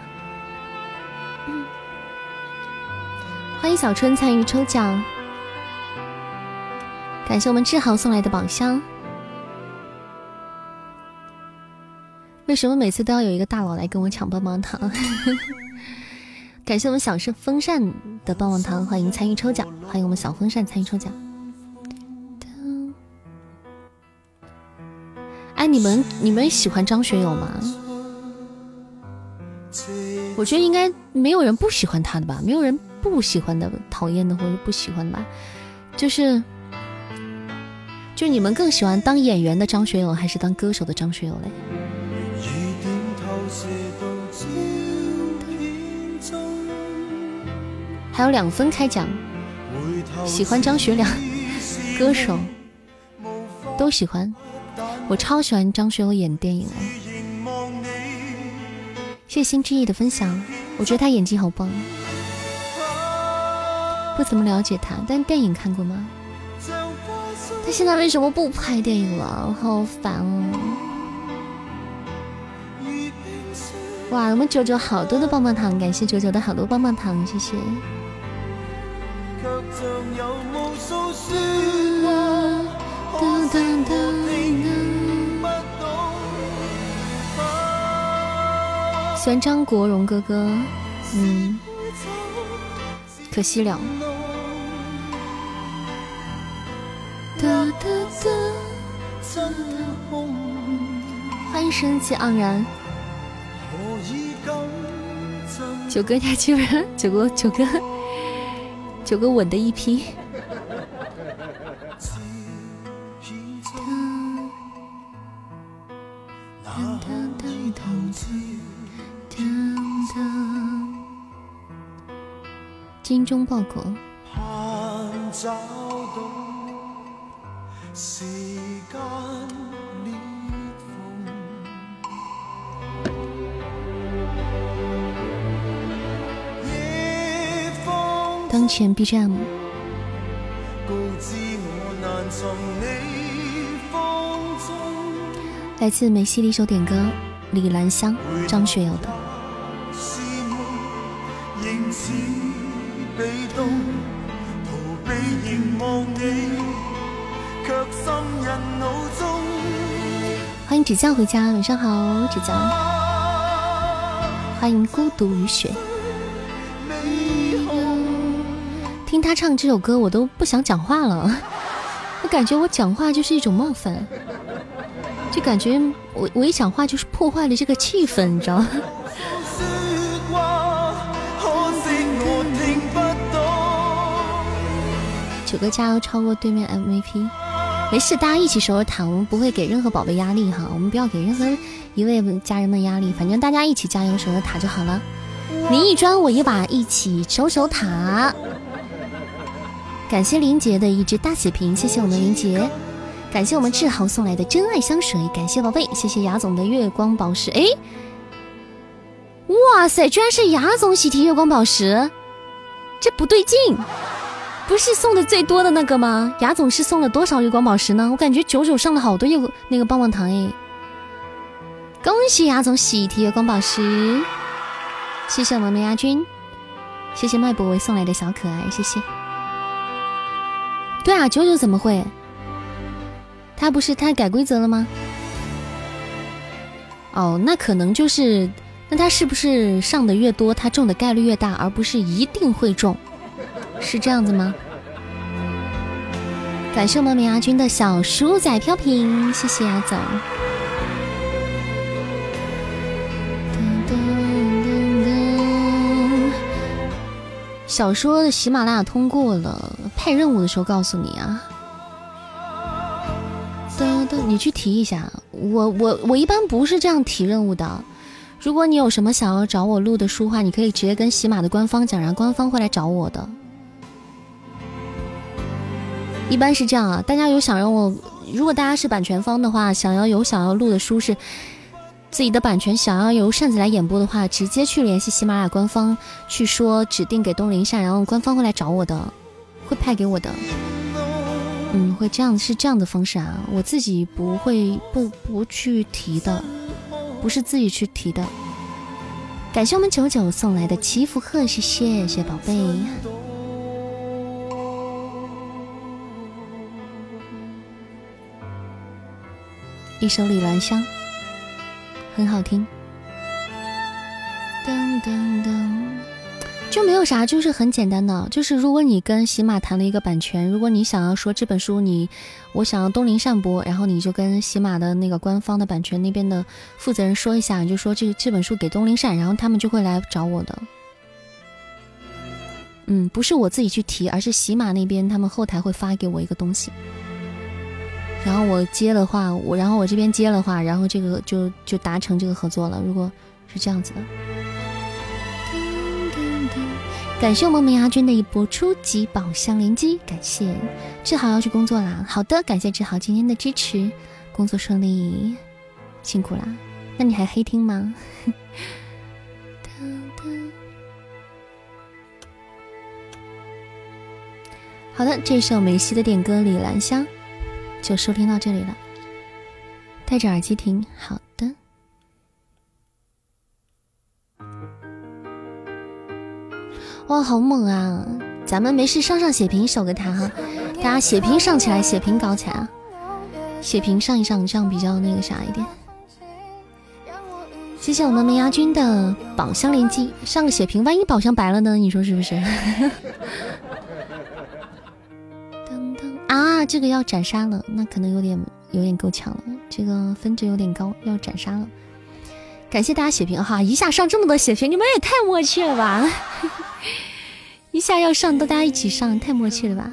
Speaker 1: 欢迎小春参与抽奖，感谢我们志豪送来的宝箱。为什么每次都要有一个大佬来跟我抢棒棒糖？[laughs] 感谢我们小声风扇的棒棒糖，欢迎参与抽奖，欢迎我们小风扇参与抽奖。哎，你们你们喜欢张学友吗？我觉得应该没有人不喜欢他的吧，没有人不喜欢的、讨厌的或者不喜欢的吧。就是，就你们更喜欢当演员的张学友，还是当歌手的张学友嘞？还有两分开奖，喜欢张学良，[laughs] 歌手都喜欢。我超喜欢张学友演电影哦！谢谢心之意的分享，我觉得他演技好棒。不怎么了解他，但电影看过吗？他现在为什么不拍电影了？好烦哦！哇，我们九九好多的棒棒糖，感谢九九的好多棒棒糖，谢谢。喜欢张国荣哥哥，嗯，可惜了。欢迎生气盎然，九哥家居然九哥九哥九哥稳的一批。精忠报国。当前 BGM，来自梅西的一首点歌，《李兰香》，张学友的。欢迎指教回家，晚上好，指教。欢迎孤独雨雪。听他唱这首歌，我都不想讲话了。我感觉我讲话就是一种冒犯，就感觉我我一讲话就是破坏了这个气氛，你知道吗？九哥加油，超过对面 MVP，没事，大家一起守着塔，我们不会给任何宝贝压力哈，我们不要给任何一位家人们压力，反正大家一起加油守着塔就好了。你一砖我一瓦，一起守守塔。感谢林杰的一只大血瓶，谢谢我们林杰，感谢我们志豪送来的真爱香水，感谢宝贝，谢谢雅总的月光宝石。哎，哇塞，居然是雅总喜提月光宝石，这不对劲，不是送的最多的那个吗？牙总是送了多少月光宝石呢？我感觉九九上了好多月那个棒棒糖诶。恭喜牙总喜提月光宝石，谢谢我们梅牙君，谢谢麦博维送来的小可爱，谢谢。对啊，九九怎么会？他不是他改规则了吗？哦，那可能就是，那他是不是上的越多，他中的概率越大，而不是一定会中？是这样子吗？感谢我们梅牙君的小鼠仔飘屏，谢谢牙总。小说的喜马拉雅通过了，派任务的时候告诉你啊。的的，你去提一下。我我我一般不是这样提任务的。如果你有什么想要找我录的书话，你可以直接跟喜马的官方讲，然后官方会来找我的。一般是这样啊。大家有想让我，如果大家是版权方的话，想要有想要录的书是。自己的版权想要由扇子来演播的话，直接去联系喜马拉雅官方，去说指定给东林扇，然后官方会来找我的，会派给我的。嗯，会这样是这样的方式啊，我自己不会不不去提的，不是自己去提的。感谢我们九九送来的祈福贺，谢谢谢宝贝。一首李兰香。很好听，噔噔噔，就没有啥，就是很简单的，就是如果你跟喜马谈了一个版权，如果你想要说这本书你，我想要东林善播，然后你就跟喜马的那个官方的版权那边的负责人说一下，你就说这这本书给东林善，然后他们就会来找我的。嗯，不是我自己去提，而是喜马那边他们后台会发给我一个东西。然后我接的话，我然后我这边接的话，然后这个就就达成这个合作了。如果是这样子的，感谢我们萌芽君的一波初级宝箱连击，感谢志豪要去工作啦。好的，感谢志豪今天的支持，工作顺利，辛苦啦。那你还黑听吗？[laughs] 好的，这首梅西的点歌《李兰香》。就收听到这里了，戴着耳机听。好的，哇，好猛啊！咱们没事上上血瓶守个塔哈，大家血瓶上起来，血瓶搞起来啊！血瓶上一上，这样比较那个啥一点。谢谢我们梅牙君的宝箱连击，上个血瓶，万一宝箱白了呢？你说是不是？[laughs] 啊，这个要斩杀了，那可能有点有点够呛了，这个分值有点高，要斩杀了。感谢大家血瓶哈，一下上这么多血瓶，你们也太默契了吧！[laughs] 一下要上，都大家一起上，太默契了吧？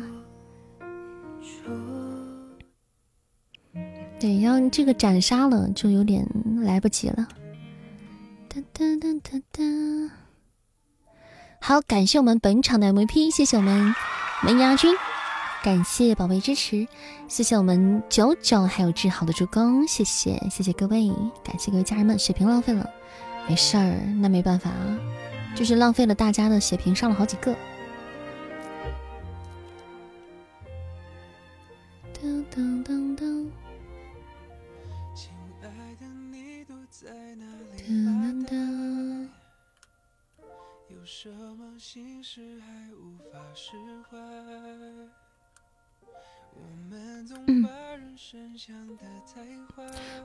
Speaker 1: 对，要这个斩杀了就有点来不及了。哒哒哒哒哒。好，感谢我们本场的 MVP，谢谢我们门牙君。感谢宝贝支持，谢谢我们九九还有志豪的助攻，谢谢谢谢各位，感谢各位家人们，血瓶浪费了，没事儿，那没办法啊，就是浪费了大家的血瓶，上了好几个。噔噔噔噔。噔噔。有什么心事还无法释怀？嗯，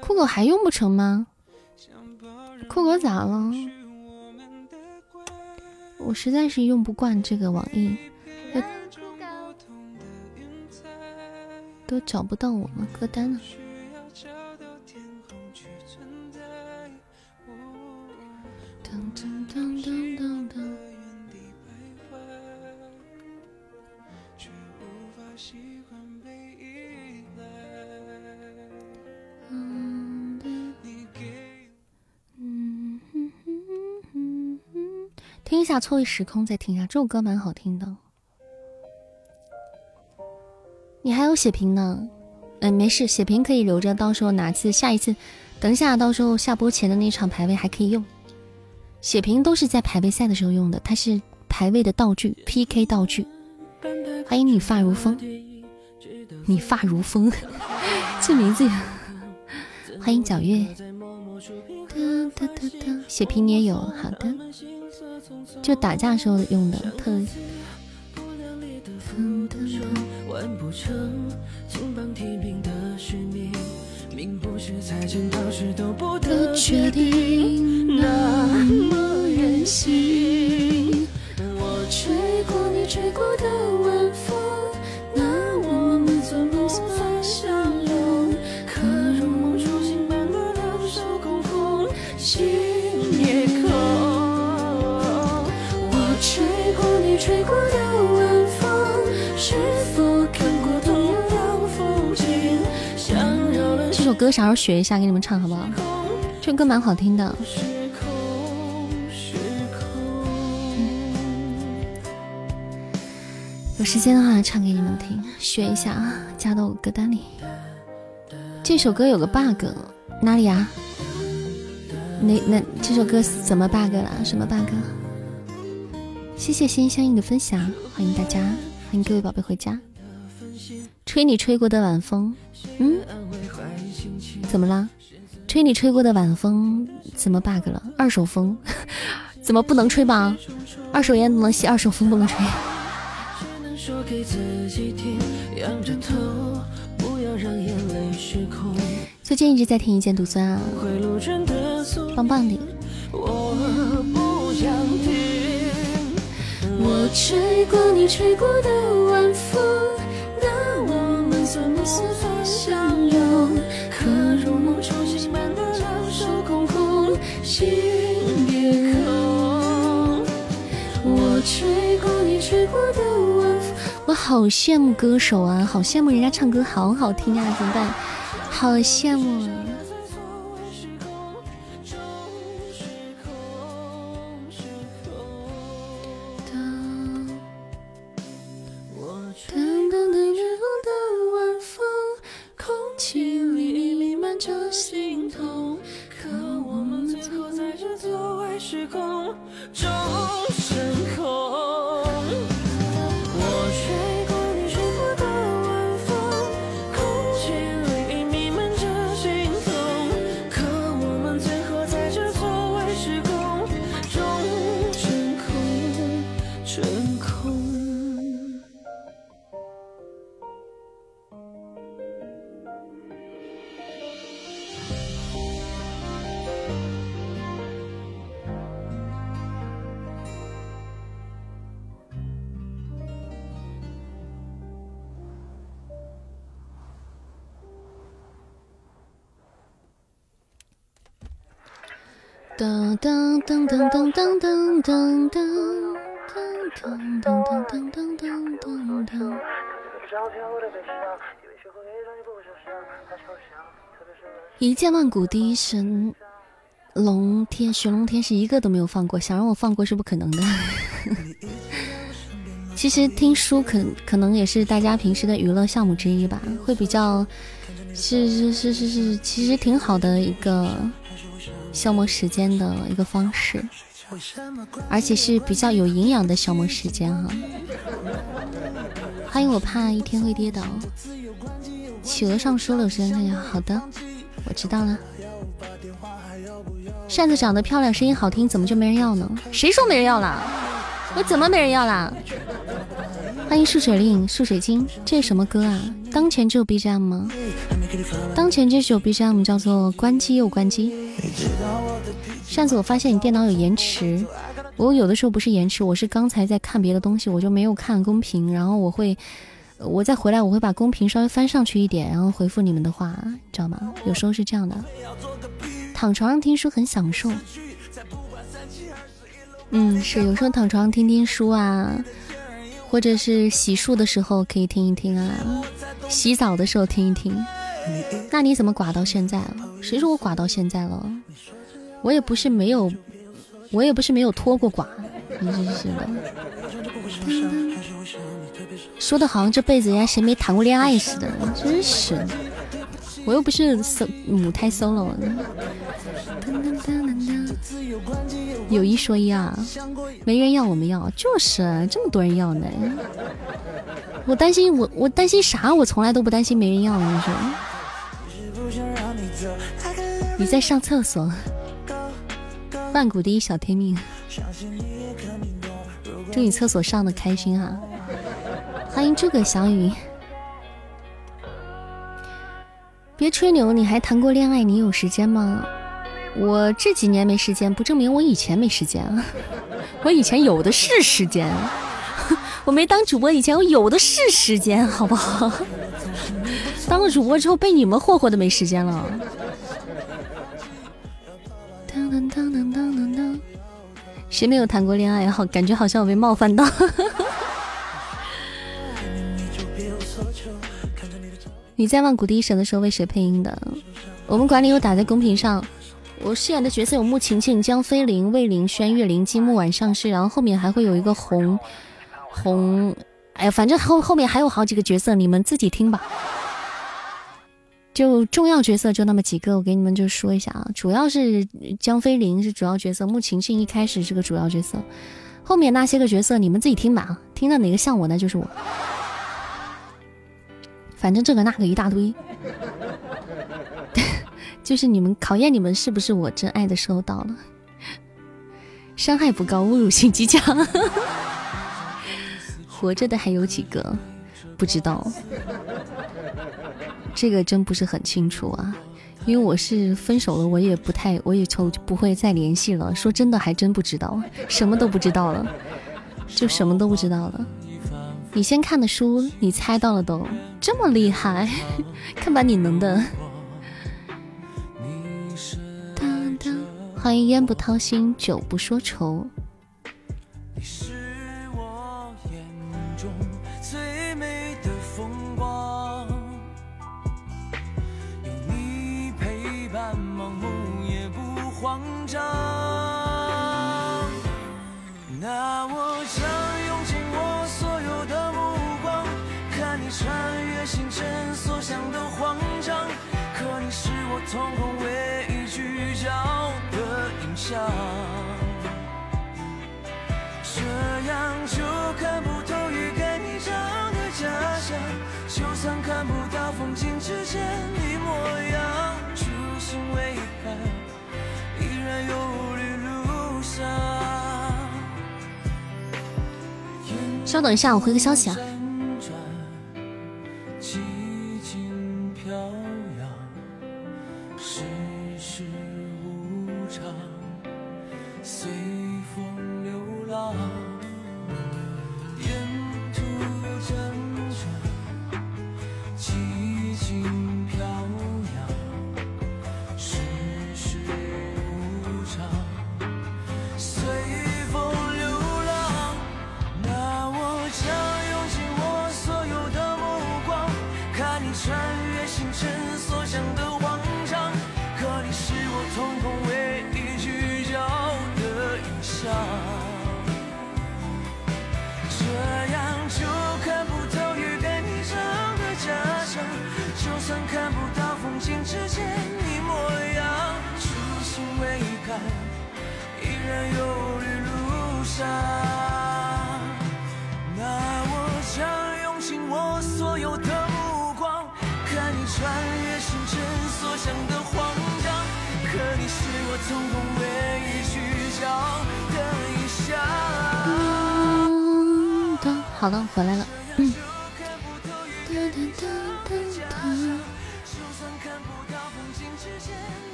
Speaker 1: 酷狗还用不成吗？酷狗咋了？我实在是用不惯这个网易，都找不到我们歌单了。听《错位时空》，再听一下这首歌，蛮好听的。你还有血瓶呢？嗯，没事，血瓶可以留着，到时候哪次下一次，等一下，到时候下播前的那场排位还可以用。血瓶都是在排位赛的时候用的，它是排位的道具，PK 道具。欢迎你发如风，你发如风，[laughs] 这名字呀！欢迎皎月，血瓶你也有，好的，就打架时候用的特。的决定那么任性，歌啥时候学一下，给你们唱好不好？这歌蛮好听的，有时间的话唱给你们听，学一下啊，加到我歌单里。这首歌有个 bug，哪里啊？那那这首歌怎么 bug 了？什么 bug？谢谢心相印的分享，欢迎大家，欢迎各位宝贝回家。吹你吹过的晚风，嗯，怎么了？吹你吹过的晚风怎么 bug 了？二手风 [laughs] 怎么不能吹吗？二手烟能吸，二手风不能吹。最近一直在听一剑独尊啊，棒棒的。我吹过你吹过的晚风，那我们算不算相拥？可如梦初醒般的两手空空。心也空。我吹过你吹过的晚风，我好羡慕歌手啊，好羡慕人家唱歌好好听啊，怎么办？好羡慕啊！噔噔噔噔噔噔噔噔噔噔噔噔噔噔。一剑万古第一神龙天玄龙天是一个都没有放过，想让我放过是不可能的。其实听书可可能也是大家平时的娱乐项目之一吧，会比较是是是是是，其实挺好的一个。消磨时间的一个方式，而且是比较有营养的消磨时间哈。欢迎我怕一天会跌倒，企鹅上书了，我先看一下。好的，我知道了。扇子长得漂亮，声音好听，怎么就没人要呢？谁说没人要了？我怎么没人要啦？欢迎树水令、树水晶，这是什么歌啊？当前只有 BGM 吗？当前这首 BGM 叫做关机又关机。上次我发现你电脑有延迟，我有的时候不是延迟，我是刚才在看别的东西，我就没有看公屏，然后我会，我再回来我会把公屏稍微翻上去一点，然后回复你们的话，知道吗？有时候是这样的。躺床上听书很享受。嗯，是有时候躺床上听听书啊。或者是洗漱的时候可以听一听啊，洗澡的时候听一听。那你怎么寡到现在了？谁说我寡到现在了？我也不是没有，我也不是没有脱过寡。你真是的，说的好像这辈子人家谁没谈过恋爱似的，真是。我又不是 so 母胎 solo。有一说一啊，没人要我们要，就是这么多人要呢。我担心我我担心啥？我从来都不担心没人要。我跟你说，你在上厕所。万古第一小天命，祝你厕所上的开心哈！欢迎诸葛小雨。别吹牛，你还谈过恋爱？你有时间吗？我这几年没时间，不证明我以前没时间啊！[laughs] 我以前有的是时间，[laughs] 我没当主播以前，我有的是时间，好不好？[laughs] 当了主播之后，被你们霍霍的没时间了。当当当当当当当，谁没有谈过恋爱？好，感觉好像我被冒犯到。你在万古第一神的时候为谁配音的？我们管理有打在公屏上。我饰演的角色有穆晴晴、江飞林、魏凌轩、岳灵、金木晚上市，然后后面还会有一个红红，哎呀，反正后后面还有好几个角色，你们自己听吧。就重要角色就那么几个，我给你们就说一下啊。主要是江飞林是主要角色，穆晴晴一开始是个主要角色，后面那些个角色你们自己听吧，听到哪个像我那就是我。反正这个那个一大堆，就是你们考验你们是不是我真爱的时候到了。伤害不高，侮辱性极强。[laughs] 活着的还有几个？不知道，这个真不是很清楚啊。因为我是分手了，我也不太，我也就不会再联系了。说真的，还真不知道，什么都不知道了，就什么都不知道了。你先看的书，你猜到了都这么厉害，[laughs] 看把你能的！欢迎烟不掏心，酒不说愁。
Speaker 2: 你是我眼中最美的风光，有你陪伴，盲目也不慌张。那我将用尽我所有的目光，看你穿越星辰所想的慌张。可你是我
Speaker 1: 瞳孔唯一聚焦。像，这样就看不透欲盖弥彰的假象。就算看不到风景之间的模样，初心未改，依然有绿路上。稍等一下，我回个消息啊。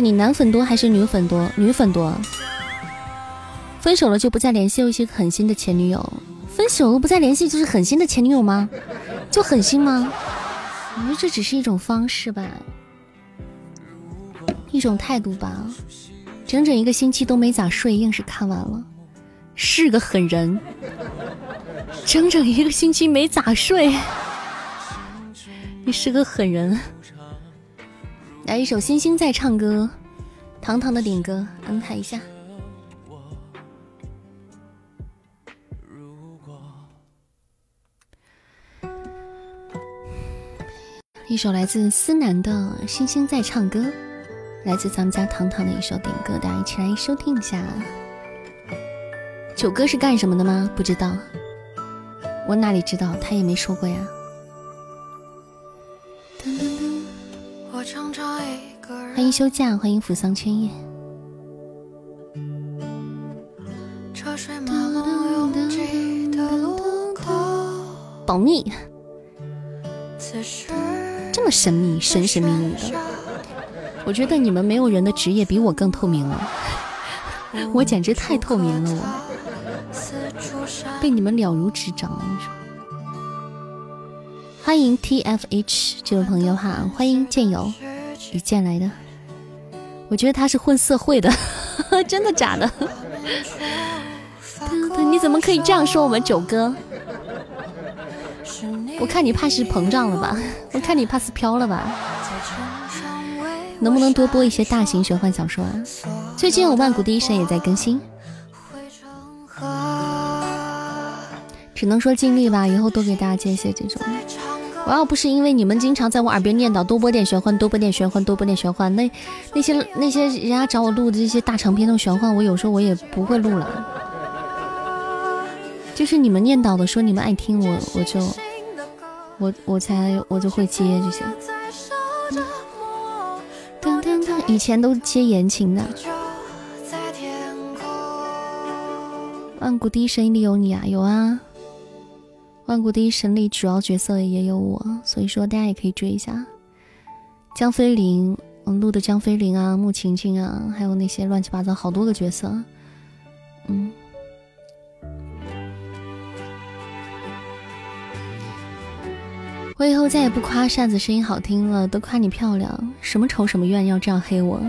Speaker 1: 你男粉多还是女粉多？女粉多。分手了就不再联系，有一些狠心的前女友。分手了不再联系就是狠心的前女友吗？就狠心吗？我觉得这只是一种方式吧，一种态度吧。整整一个星期都没咋睡，硬是看完了，是个狠人。整整一个星期没咋睡，你是个狠人。来一首《星星在唱歌》，堂堂的点歌，安排一下。一首来自思南的《星星在唱歌》。来自咱们家糖糖的一首点歌，大家一起来收听一下。九哥是干什么的吗？不知道，我哪里知道？他也没说过呀。欢迎休假，欢迎扶桑千叶。保密，这么神秘，神神秘秘的。我觉得你们没有人的职业比我更透明了，我简直太透明了，我被你们了如指掌。我跟你说，欢迎 T F H 这位朋友哈，欢迎剑友一剑来的。我觉得他是混社会的，真的假的？你怎么可以这样说我们九哥？我看你怕是膨胀了吧？我看你怕是飘了吧？能不能多播一些大型玄幻小说啊？最近我万古第一神也在更新，只能说尽力吧，以后多给大家接一些这种。我要不是因为你们经常在我耳边念叨多播点玄幻，多播点玄幻，多播点玄幻，那那些那些人家找我录的这些大长篇的玄幻，我有时候我也不会录了。就是你们念叨的，说你们爱听我，我就我我才我就会接这些。以前都接言情的。万古第一声音里有你啊，有啊。万古第一神里主要角色也有我，所以说大家也可以追一下。江飞林，嗯，录的江飞林啊，穆晴晴啊，还有那些乱七八糟好多个角色，嗯。我以后再也不夸扇子声音好听了，都夸你漂亮。什么仇什么怨，要这样黑我？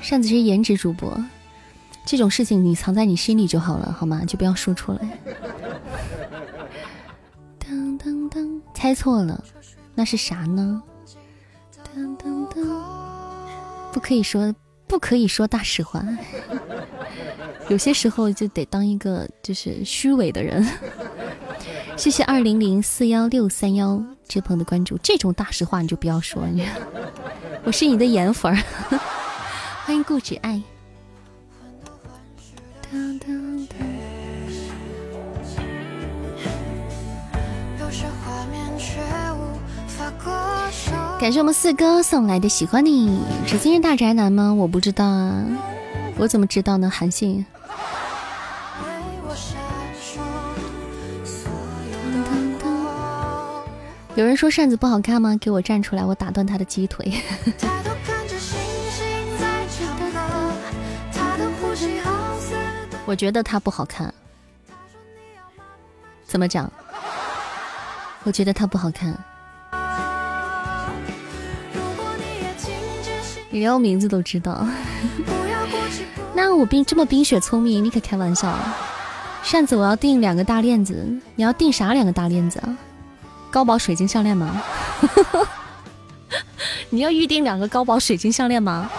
Speaker 1: 扇子是颜值主播，这种事情你藏在你心里就好了，好吗？就不要说出来。噔噔噔，猜错了，那是啥呢？噔噔噔，不可以说，不可以说大实话。有些时候就得当一个就是虚伪的人。谢谢二零零四幺六三幺这朋友的关注，这种大实话你就不要说，你我是你的颜粉儿，欢迎固执爱。感谢我们四哥送来的喜欢你，是今日大宅男吗？我不知道啊，我怎么知道呢？韩信。有人说扇子不好看吗？给我站出来，我打断他的鸡腿。我觉得他不好看。怎么讲？我觉得他不好看。你连我名字都知道？那我冰这么冰雪聪明，你可开玩笑。扇子，我要订两个大链子，你要订啥两个大链子啊？高宝水晶项链吗？[laughs] 你要预定两个高宝水晶项链吗？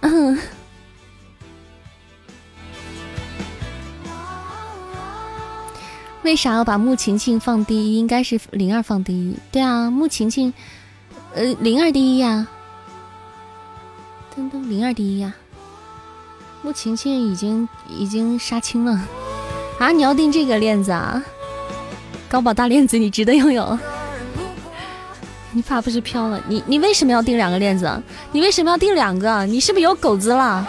Speaker 1: 嗯。[laughs] 为啥要把穆晴晴放第一？应该是灵儿放第一。对啊，穆晴晴，呃，灵儿第一呀。噔噔，灵儿第一呀。穆晴晴已经已经杀青了。啊！你要订这个链子啊？高宝大链子，你值得拥有。你怕不是飘了？你你为什么要订两个链子？你为什么要订两个？你是不是有狗子了？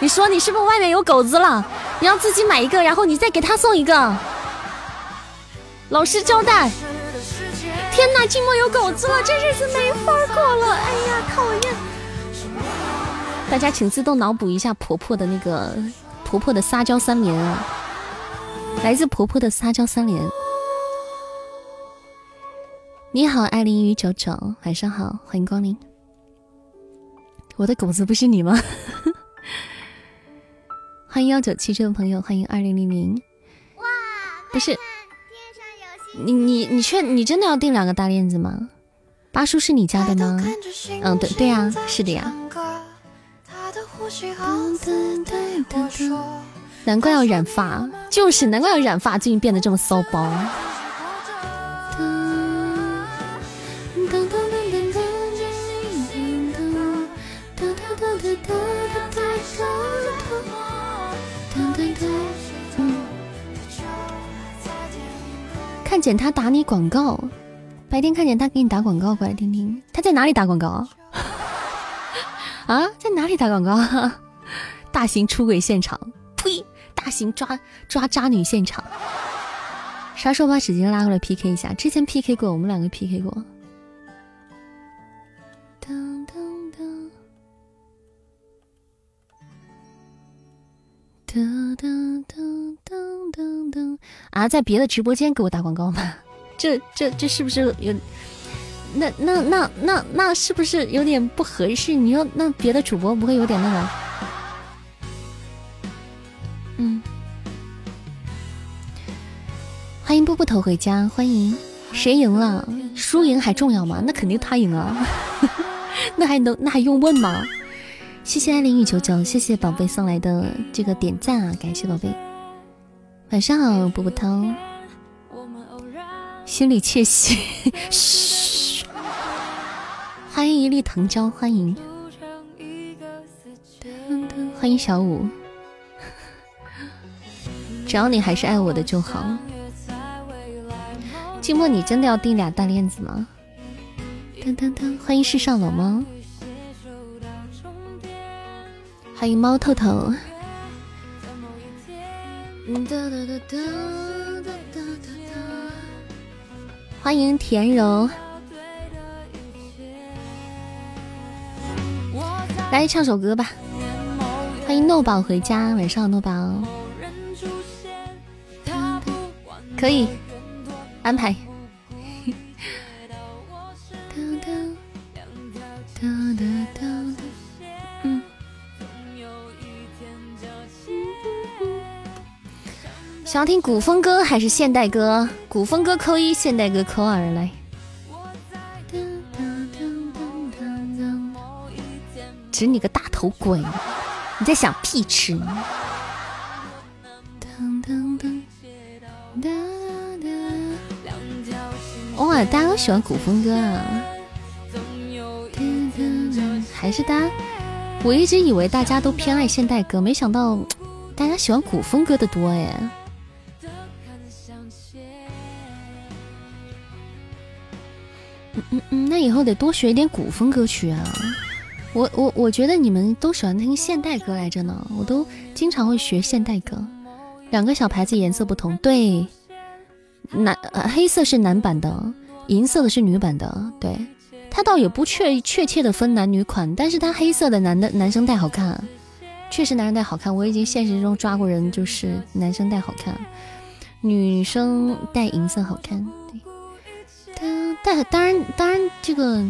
Speaker 1: 你说你是不是外面有狗子了？你要自己买一个，然后你再给他送一个。老实交代。天哪，寂寞有狗子了，这日子没法过了。哎呀，讨厌！大家请自动脑补一下婆婆的那个婆婆的撒娇三连啊。来自婆婆的撒娇三连。你好，艾琳与九九，晚上好，欢迎光临。我的狗子不是你吗？[laughs] [laughs] 欢迎幺九七这位朋友，欢迎二零零零。哇，不是，你你你确你真的要订两个大链子吗？八叔是你家的吗？嗯，对对呀，是的呀。难怪要染发，就是难怪要染发，最近变得这么骚包。看见他打你广告，白天看见他给你打广告，过来听听，他在哪里打广告 [laughs] 啊？在哪里打广告？[laughs] 大型出轨现场，呸！大型抓抓渣女现场。啥时候把纸巾拉过来 PK 一下？之前 PK 过，我们两个 PK 过。噔噔噔，噔噔噔噔噔噔啊！在别的直播间给我打广告吗？[laughs] 这这这是不是有？那那那那那是不是有点不合适？你说那别的主播不会有点那个？嗯。欢迎步步头回家，欢迎。谁赢了？输赢还重要吗？那肯定他赢啊！[laughs] 那还能那还用问吗？谢谢爱零一九九，谢谢宝贝送来的这个点赞啊！感谢宝贝。晚上好，波波涛。心里窃喜。[laughs] 嘘。欢迎一粒藤椒，欢迎。欢迎小五。[laughs] 只要你还是爱我的就好。寂寞，你真的要订俩大链子吗？噔噔噔，欢迎世上老猫，欢迎猫透透，欢迎甜柔，来唱首歌吧。欢迎诺宝回家，晚上好，诺宝，可以。安排。想要听古风歌还是现代歌？古风歌扣一，现代歌扣二来。指你个大头鬼！你在想屁吃？哇，大家都喜欢古风歌啊！还是大家，我一直以为大家都偏爱现代歌，没想到大家喜欢古风歌的多哎。嗯嗯，那以后得多学一点古风歌曲啊！我我我觉得你们都喜欢听现代歌来着呢，我都经常会学现代歌。两个小牌子颜色不同，对。男黑色是男版的，银色的是女版的。对，它倒也不确确切的分男女款，但是它黑色的男的男生戴好看，确实男生戴好看。我已经现实中抓过人，就是男生戴好看，女生戴银色好看。对，戴当然当然这个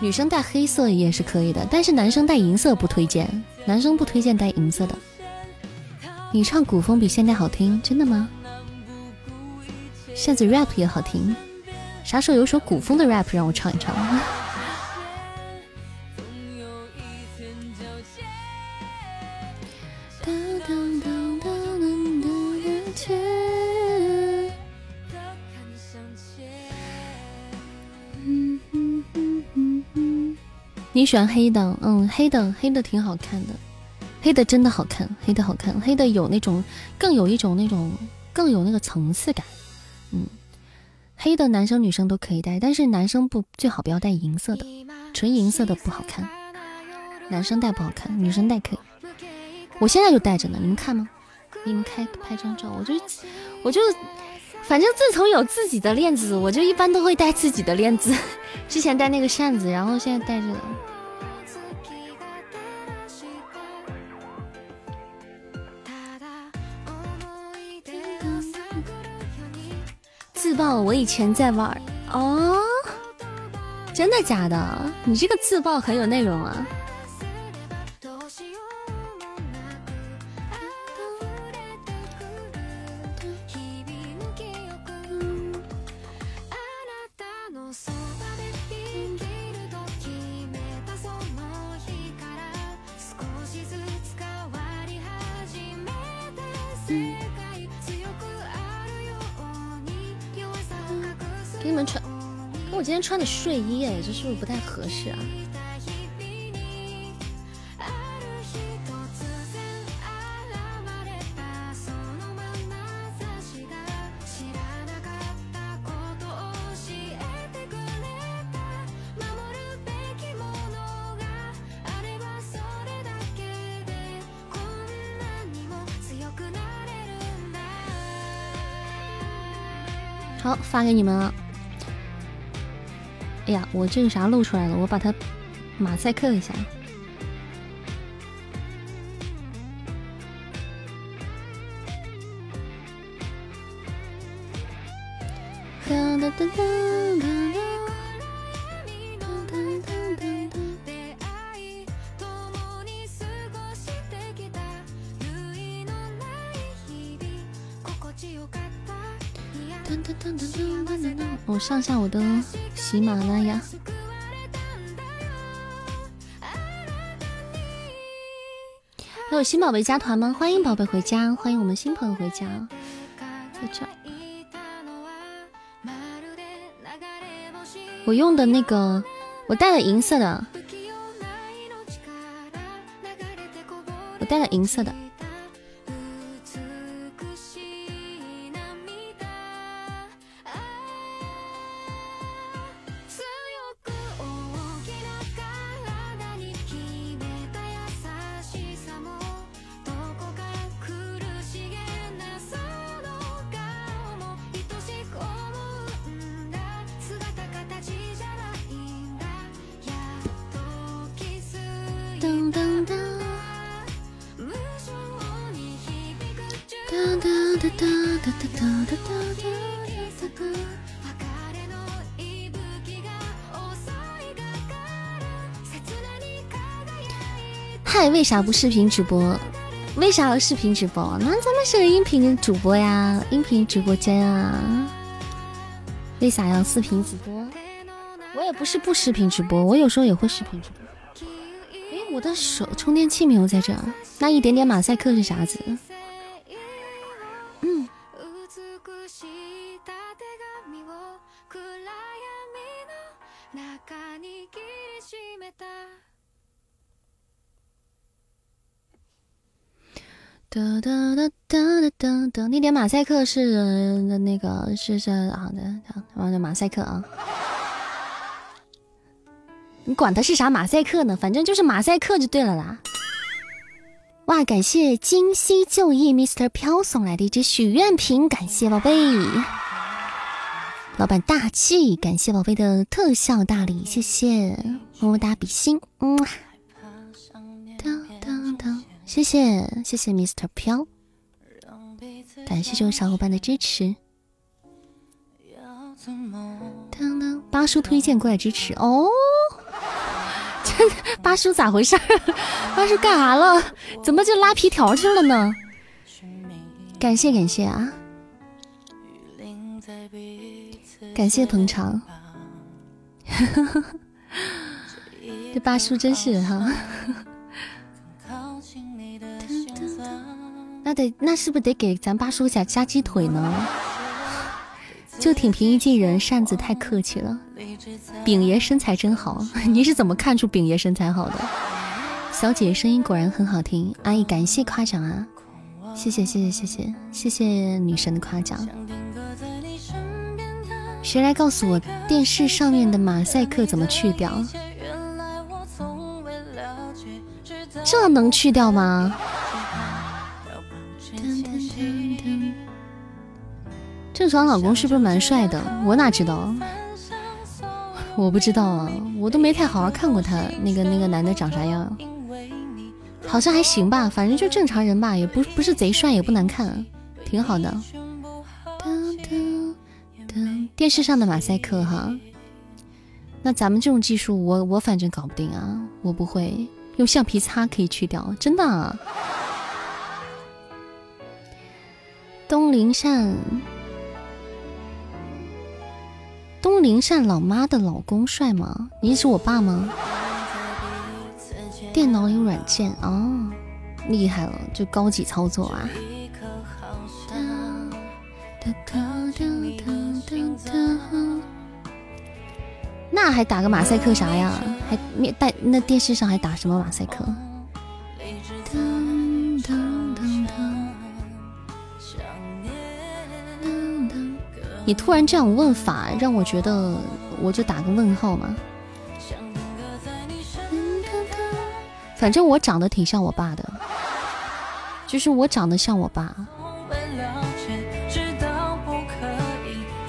Speaker 1: 女生戴黑色也是可以的，但是男生戴银色不推荐，男生不推荐戴银色的。你唱古风比现代好听，真的吗？扇子 rap 也好听，啥时候有首古风的 rap 让我唱一唱？你喜欢黑的？嗯，黑的黑的挺好看的，黑的真的好看，黑的好看，黑的有那种更有一种那种更有那个层次感。嗯，黑的男生女生都可以戴，但是男生不最好不要戴银色的，纯银色的不好看，男生戴不好看，女生戴可以。我现在就戴着呢，你们看吗？给你们开拍张照，我就我就反正自从有自己的链子，我就一般都会戴自己的链子。[laughs] 之前戴那个扇子，然后现在戴这个。自爆，我以前在玩哦，真的假的？你这个自爆很有内容啊。穿，我今天穿的睡衣，哎，这是不是不太合适啊？好，发给你们了。哎呀，我这个啥露出来了？我把它马赛克一下。哒哒哒哒。我上下我的喜马拉雅。还有新宝贝加团吗？欢迎宝贝回家，欢迎我们新朋友回家，在这。我用的那个，我带了银色的，我带了银色的。为啥不视频直播？为啥要视频直播？那咱们是个音频主播呀，音频直播间啊。为啥要视频直播？我也不是不视频直播，我有时候也会视频直播。哎，我的手充电器没有在这儿，那一点点马赛克是啥子？点马赛克是那个是是好的，好的马赛克啊，你管它是啥马赛克呢？反正就是马赛克就对了啦。哇，感谢今夕就义 Mr 飘送来的一只许愿瓶，感谢宝贝，老板大气，感谢宝贝的特效大礼，谢谢，么么哒，比心，嗯。谢谢谢谢 Mr 飘，感谢这位小伙伴的支持。当当，八叔推荐过来支持哦。[laughs] 这八叔咋回事？[laughs] 八叔干啥了？怎么就拉皮条去了呢？感谢感谢啊！感谢捧场。[laughs] 这八叔真是哈。那得那是不是得给咱八叔家加鸡腿呢？[laughs] 就挺平易近人，扇子太客气了。饼爷身材真好，[laughs] 你是怎么看出饼爷身材好的？小姐声音果然很好听，阿姨感谢夸奖啊！谢谢谢谢谢谢谢谢女神的夸奖。谁来告诉我电视上面的马赛克怎么去掉？这能去掉吗？郑爽老公是不是蛮帅的？我哪知道？我不知道啊，我都没太好好看过他那个那个男的长啥样，好像还行吧，反正就正常人吧，也不不是贼帅，也不难看，挺好的。电视上的马赛克哈，那咱们这种技术，我我反正搞不定啊，我不会用橡皮擦可以去掉，真的。东林善。东林善老妈的老公帅吗？你是我爸吗？电脑有软件哦，厉害了，就高级操作啊！那还打个马赛克啥呀？还面带那电视上还打什么马赛克？你突然这样问法，让我觉得我就打个问号嘛。反正我长得挺像我爸的，就是我长得像我爸。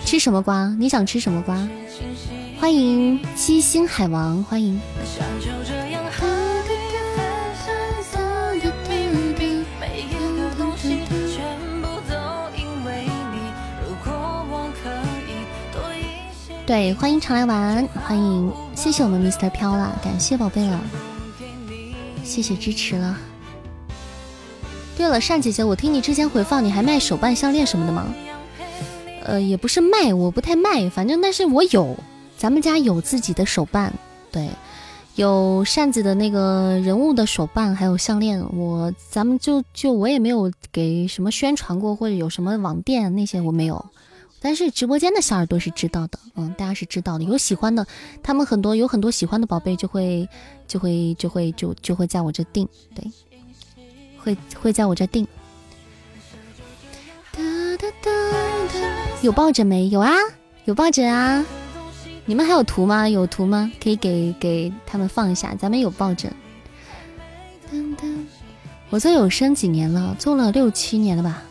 Speaker 1: 吃什么瓜？你想吃什么瓜？欢迎七星海王，欢迎。对，欢迎常来玩，欢迎，谢谢我们 Mr 飘了，感谢宝贝了，谢谢支持了。对了，善姐姐，我听你之前回放，你还卖手办、项链什么的吗？呃，也不是卖，我不太卖，反正但是我有，咱们家有自己的手办，对，有扇子的那个人物的手办，还有项链，我咱们就就我也没有给什么宣传过，或者有什么网店那些我没有。但是直播间的小耳朵是知道的，嗯，大家是知道的。有喜欢的，他们很多有很多喜欢的宝贝，就会就会就会就就会在我这订，对，会会在我这订。有抱枕没有啊？有抱枕啊！你们还有图吗？有图吗？可以给给他们放一下。咱们有抱枕。我做有声几年了？做了六七年了吧。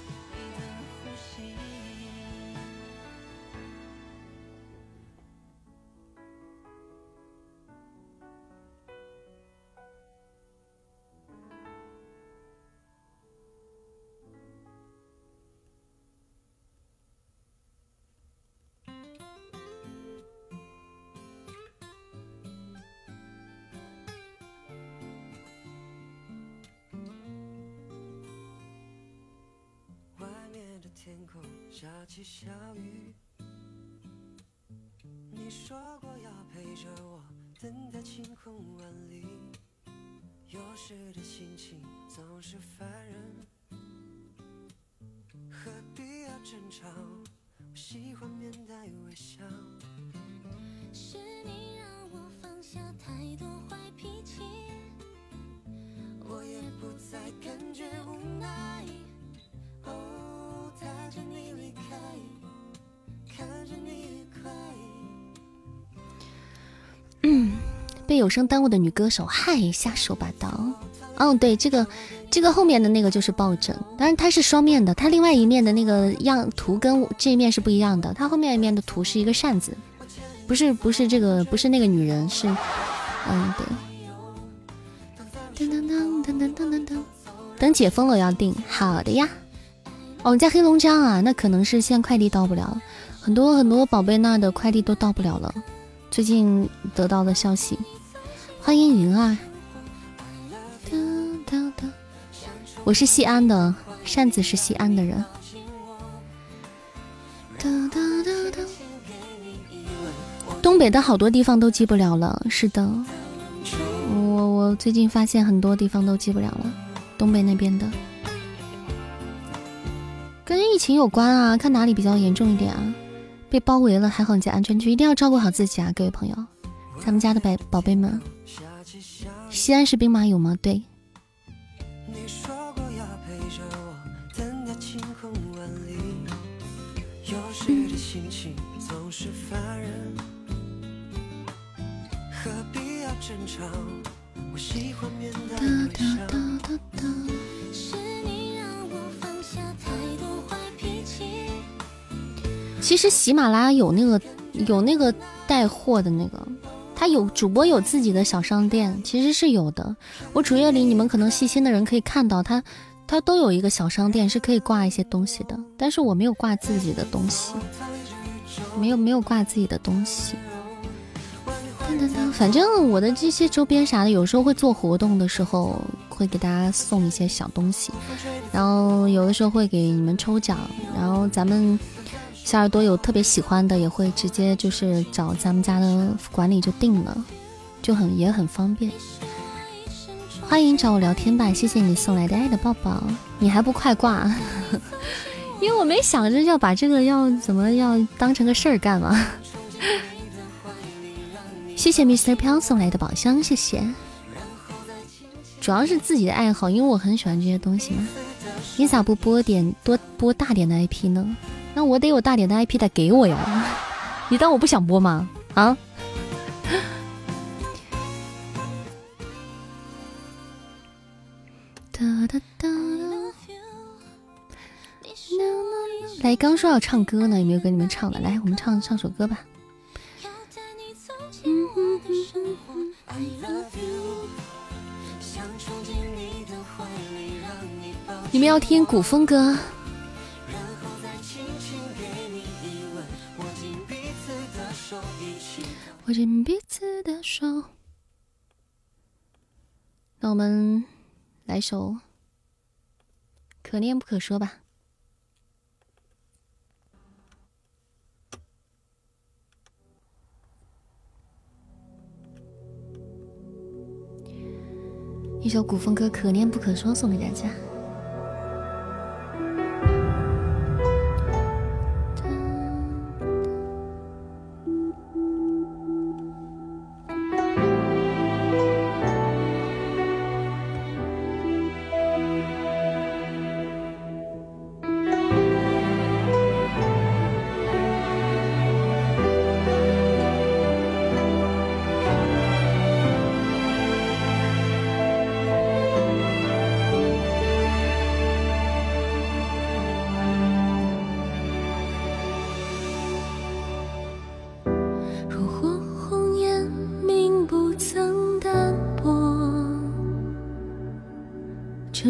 Speaker 2: 雨。你说过要陪着我，等待晴空万里。
Speaker 1: 有
Speaker 2: 时的心情总是烦人，何必要争吵？我喜欢面带微笑。是你让我放下太多坏脾气，我也不再感觉无奈。
Speaker 1: 被有声耽误的女歌手，嗨，瞎说八道。嗯，对，这个，这个后面的那个就是抱枕，但是它是双面的，它另外一面的那个样图跟这一面是不一样的，它后面一面的图是一个扇子，不是，不是这个，不是那个女人，是，嗯，对。噔噔噔噔噔噔噔，等解封了要订，好的呀。哦，你在黑龙江啊？那可能是现在快递到不了，很多很多宝贝那的快递都到不了了，最近得到的消息。欢迎云儿，我是西安的，扇子是西安的人。东北的好多地方都寄不了了，是的，我我最近发现很多地方都寄不了了，东北那边的，跟疫情有关啊，看哪里比较严重一点啊，被包围了，还好你在安全区，一定要照顾好自己啊，各位朋友，咱们家的宝宝贝们。西安是兵马俑吗？对。其实喜马拉雅有那个有那个带货的那个。有主播有自己的小商店，其实是有的。我主页里你们可能细心的人可以看到，他他都有一个小商店，是可以挂一些东西的。但是我没有挂自己的东西，没有没有挂自己的东西。噔噔噔反正我的这些周边啥的，有时候会做活动的时候会给大家送一些小东西，然后有的时候会给你们抽奖，然后咱们。小耳朵有特别喜欢的，也会直接就是找咱们家的管理就定了，就很也很方便。欢迎找我聊天吧，谢谢你送来的爱的抱抱，你还不快挂？[laughs] 因为我没想着要把这个要怎么要当成个事儿干嘛。谢谢 Mr 飘送来的宝箱，谢谢。主要是自己的爱好，因为我很喜欢这些东西嘛。你咋不播点多播大点的 IP 呢？那我得有大点的 IP 得给我呀！你当我不想播吗？啊！哒哒哒！来，刚说要唱歌呢，有没有跟你们唱的？来，我们唱唱首歌吧。你们要听古风歌。握紧彼此的手。那我们来首可念不可说吧。一首古风歌可念不可说送给大家。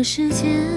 Speaker 1: 时间。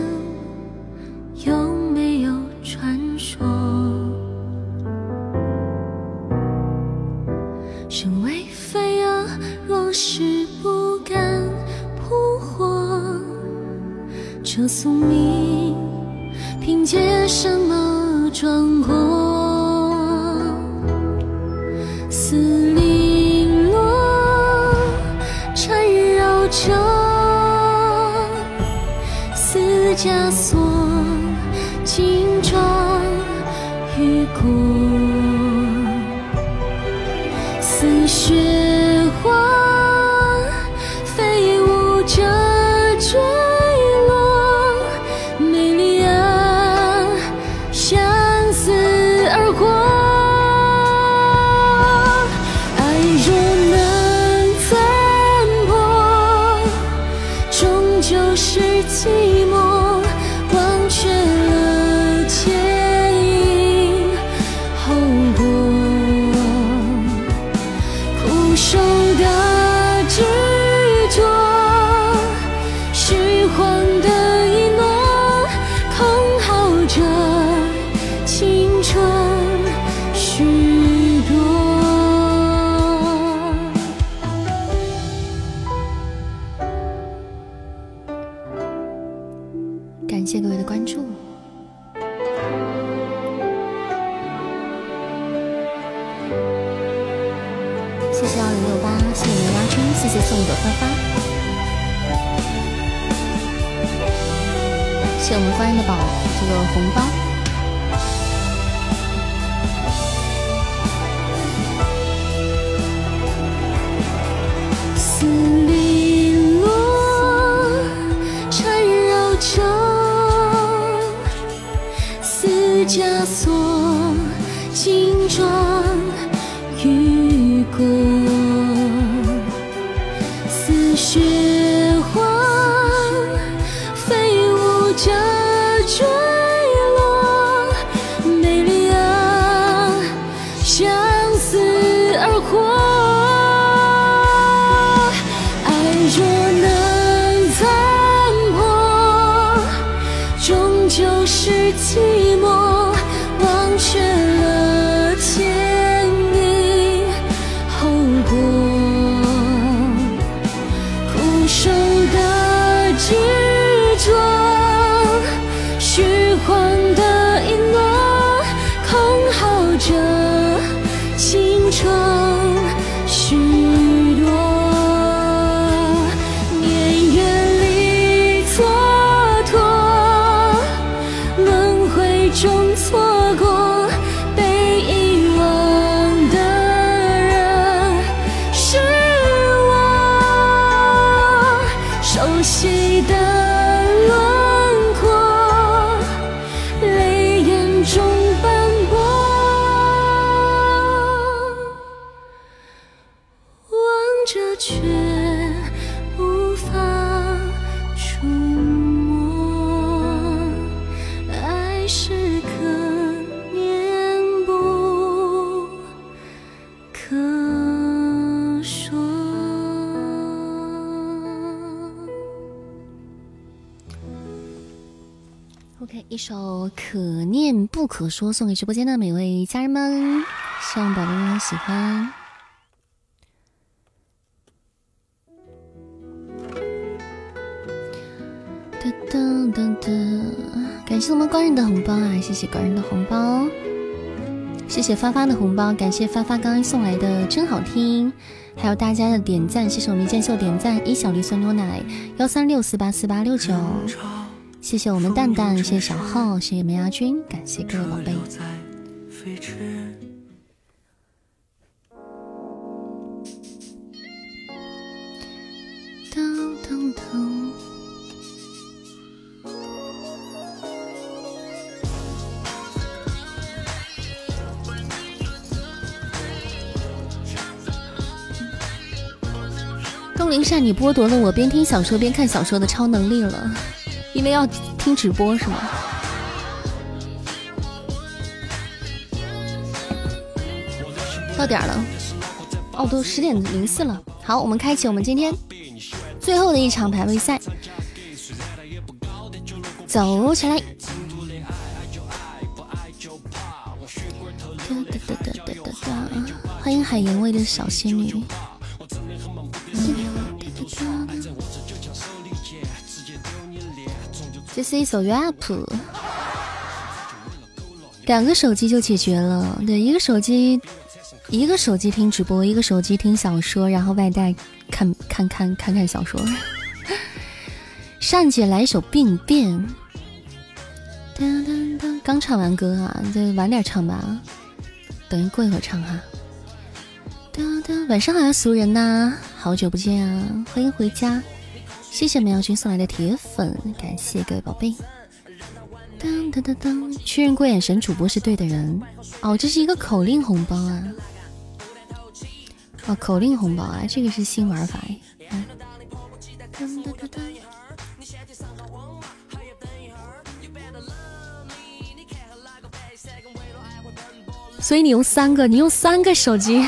Speaker 1: 可说》送给直播间的每位家人们，希望宝贝们喜欢。哒哒哒哒，感谢我们官人的红包啊！谢谢官人的红包，谢谢发发的红包，感谢发发刚刚送来的真好听，还有大家的点赞，谢谢我们剑秀点赞一小粒酸牛奶幺三六四八四八六九。谢谢我们蛋蛋，谢谢小浩，谢谢梅亚军，感谢各位宝贝。噔噔噔。东林善，你剥夺了我边听小说边看小说的超能力了。因为要听直播是吗？到点了，哦，都十点零四了。好，我们开启我们今天最后的一场排位赛，走起来！欢迎海盐味的小仙女。这是一首 rap，两个手机就解决了。对，一个手机，一个手机听直播，一个手机听小说，然后外带看看看看看小说。善姐来一首病变。刚唱完歌啊，再晚点唱吧，等一过一会儿唱哈。晚上好呀，俗人呐，好久不见啊，欢迎回家。谢谢梅耀君送来的铁粉，感谢各位宝贝。当当当当，确认过眼神，主播是对的人。哦，这是一个口令红包啊！哦，口令红包啊，这个是新玩法哎。所以你用三个，你用三个手机，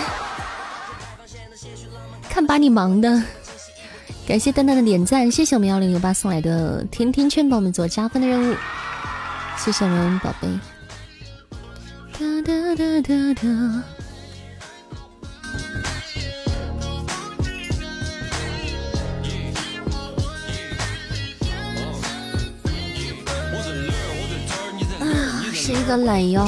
Speaker 1: 看把你忙的。感谢蛋蛋的点赞，谢谢我们幺零六八送来的甜甜圈，帮我们做加分的任务，谢谢我们宝贝。哒哒哒哒哒。啊，是一个懒腰。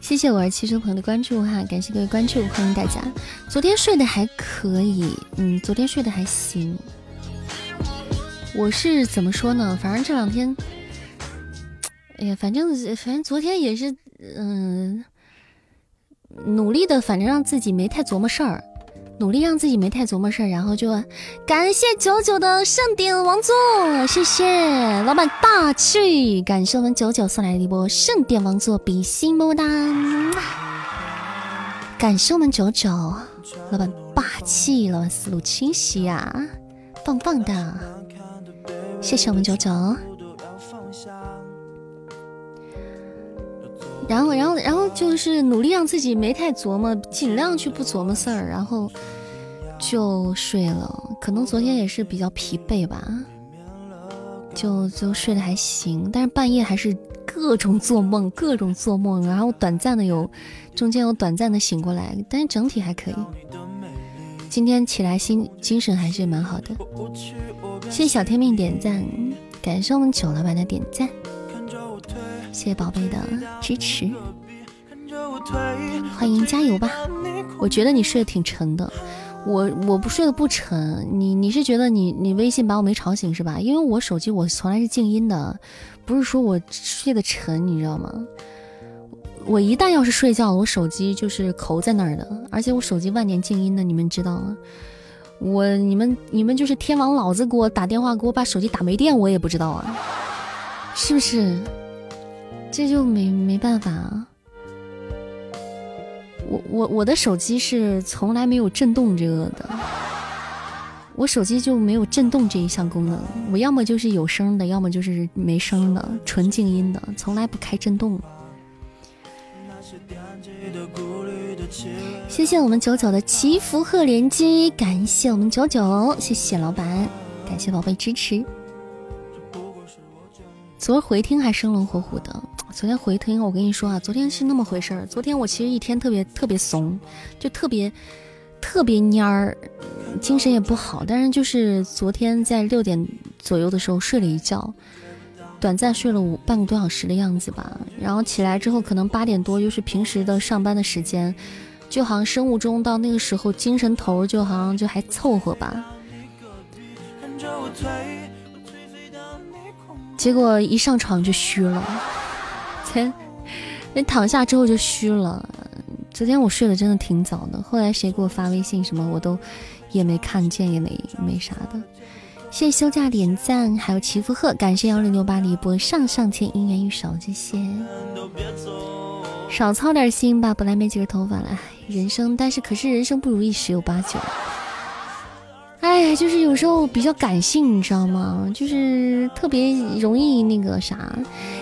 Speaker 1: 谢谢我儿汽车朋友的关注哈，感谢各位关注，欢迎大家。昨天睡得还可以，嗯，昨天睡得还行。我是怎么说呢？反正这两天，哎呀，反正反正昨天也是，嗯。努力的，反正让自己没太琢磨事儿，努力让自己没太琢磨事儿，然后就感谢九九的盛典王座，谢谢。老板霸气，感谢我们九九送来的一波盛典王座比心么么哒，感谢我们九九老板霸气，老板思路清晰啊，棒棒的，谢谢我们九九。然后，然后，然后就是努力让自己没太琢磨，尽量去不琢磨事儿，然后就睡了。可能昨天也是比较疲惫吧，就就睡得还行，但是半夜还是各种做梦，各种做梦，然后短暂的有，中间有短暂的醒过来，但是整体还可以。今天起来心精神还是蛮好的。谢谢小天命点赞，感谢我们九老板的点赞。谢谢宝贝的支持，欢迎加油吧！我觉得你睡得挺沉的，我我不睡得不沉，你你是觉得你你微信把我没吵醒是吧？因为我手机我从来是静音的，不是说我睡得沉，你知道吗？我一旦要是睡觉了，我手机就是扣在那儿的，而且我手机万年静音的，你们知道吗？我你们你们就是天王老子给我打电话，给我把手机打没电，我也不知道啊，是不是？这就没没办法啊。我我我的手机是从来没有震动这个的，我手机就没有震动这一项功能。我要么就是有声的，要么就是没声的，纯静音的，从来不开震动。谢谢我们九九的祈福贺连击，感谢我们九九，谢谢老板，感谢宝贝支持。昨儿回听还生龙活虎的，昨天回听我跟你说啊，昨天是那么回事儿。昨天我其实一天特别特别怂，就特别特别蔫儿，精神也不好。但是就是昨天在六点左右的时候睡了一觉。短暂睡了五半个多小时的样子吧，然后起来之后可能八点多又是平时的上班的时间，就好像生物钟到那个时候精神头就好像就还凑合吧。结果一上床就虚了，[laughs] 天那躺下之后就虚了。昨天我睡得真的挺早的，后来谁给我发微信什么我都也没看见，也没没啥的。谢谢休假点赞，还有祈福贺，感谢幺零六八的一波上上签姻缘玉手，谢谢。少操点心吧，本来没几根头发了，人生，但是可是人生不如意十有八九。哎，就是有时候比较感性，你知道吗？就是特别容易那个啥。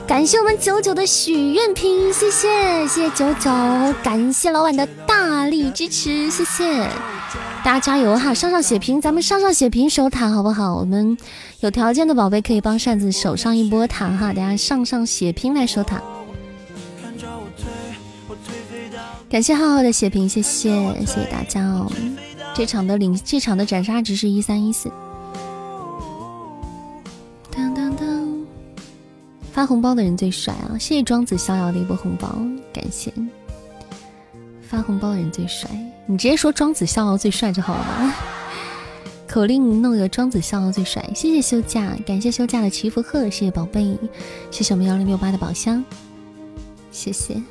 Speaker 1: 感谢我们九九的许愿瓶，谢谢谢谢九九，感谢老板的大力支持，谢谢。大家加油哈！上上血瓶，咱们上上血瓶守塔好不好？我们有条件的宝贝可以帮扇子守上一波塔哈！大家上上血瓶来守塔。感谢浩浩的血瓶，谢谢谢谢大家哦！这场的领这场的斩杀值是一三一四。当当当！发红包的人最帅啊！谢谢庄子逍遥的一波红包，感谢。发红包的人最帅。你直接说庄子逍遥最帅就好了。口令弄个庄子逍遥最帅，谢谢休假，感谢休假的祈福贺，谢谢宝贝，谢谢我们幺零六八的宝箱，谢谢。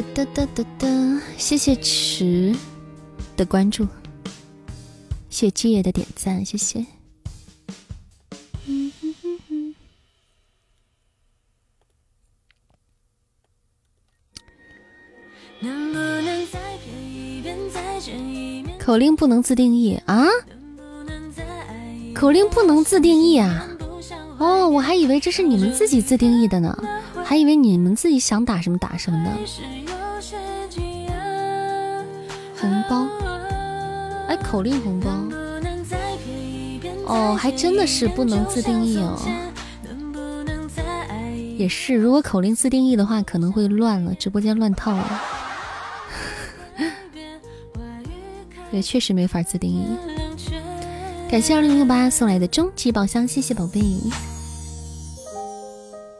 Speaker 1: 哒哒哒哒哒，谢谢池的关注，谢谢基爷的点赞，谢谢。口令不能自定义啊！口令不能自定义啊！哦，我还以为这是你们自己自定义的呢，还以为你们自己想打什么打什么呢。红包，哎，口令红包，哦，还真的是不能自定义哦。也是，如果口令自定义的话，可能会乱了，直播间乱套了。也，确实没法自定义。感谢二零六八送来的终极宝箱，谢谢宝贝。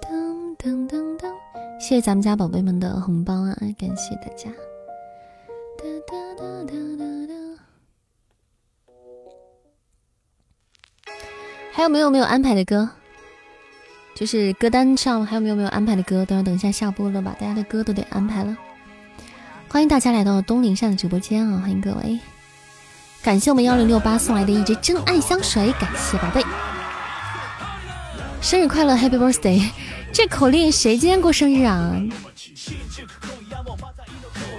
Speaker 1: 噔噔噔，谢谢咱们家宝贝们的红包啊！感谢大家。哒哒哒哒哒哒。还有没有没有安排的歌？就是歌单上还有没有没有安排的歌？等会等一下下播了吧，大家的歌都得安排了。欢迎大家来到东林善的直播间啊！欢迎各位。感谢我们幺零六八送来的一支真爱香水，感谢宝贝，生日快乐，Happy Birthday！这口令谁今天过生日啊？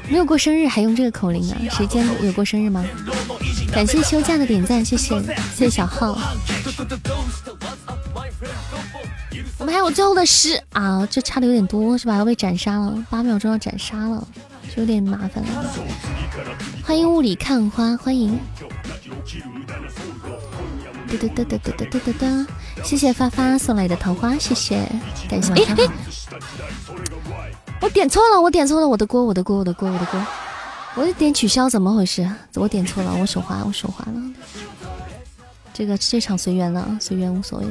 Speaker 1: 没有过生日还用这个口令啊？谁今天有过生日吗？感谢休假的点赞，谢谢谢谢小号。我们还有最后的十啊，这差的有点多是吧？要被斩杀了，八秒钟要斩杀了。就有点麻烦了，欢迎雾里看花，欢迎，哒哒哒哒哒哒哒哒，谢谢发发送来的桃花，谢谢，感谢。哎哎，我点错了，我点错了，我的锅，我的锅，我的锅，我的锅，我点取消，怎么回事？我点错了，我手滑，我手滑了。这个这场随缘了，随缘无所谓。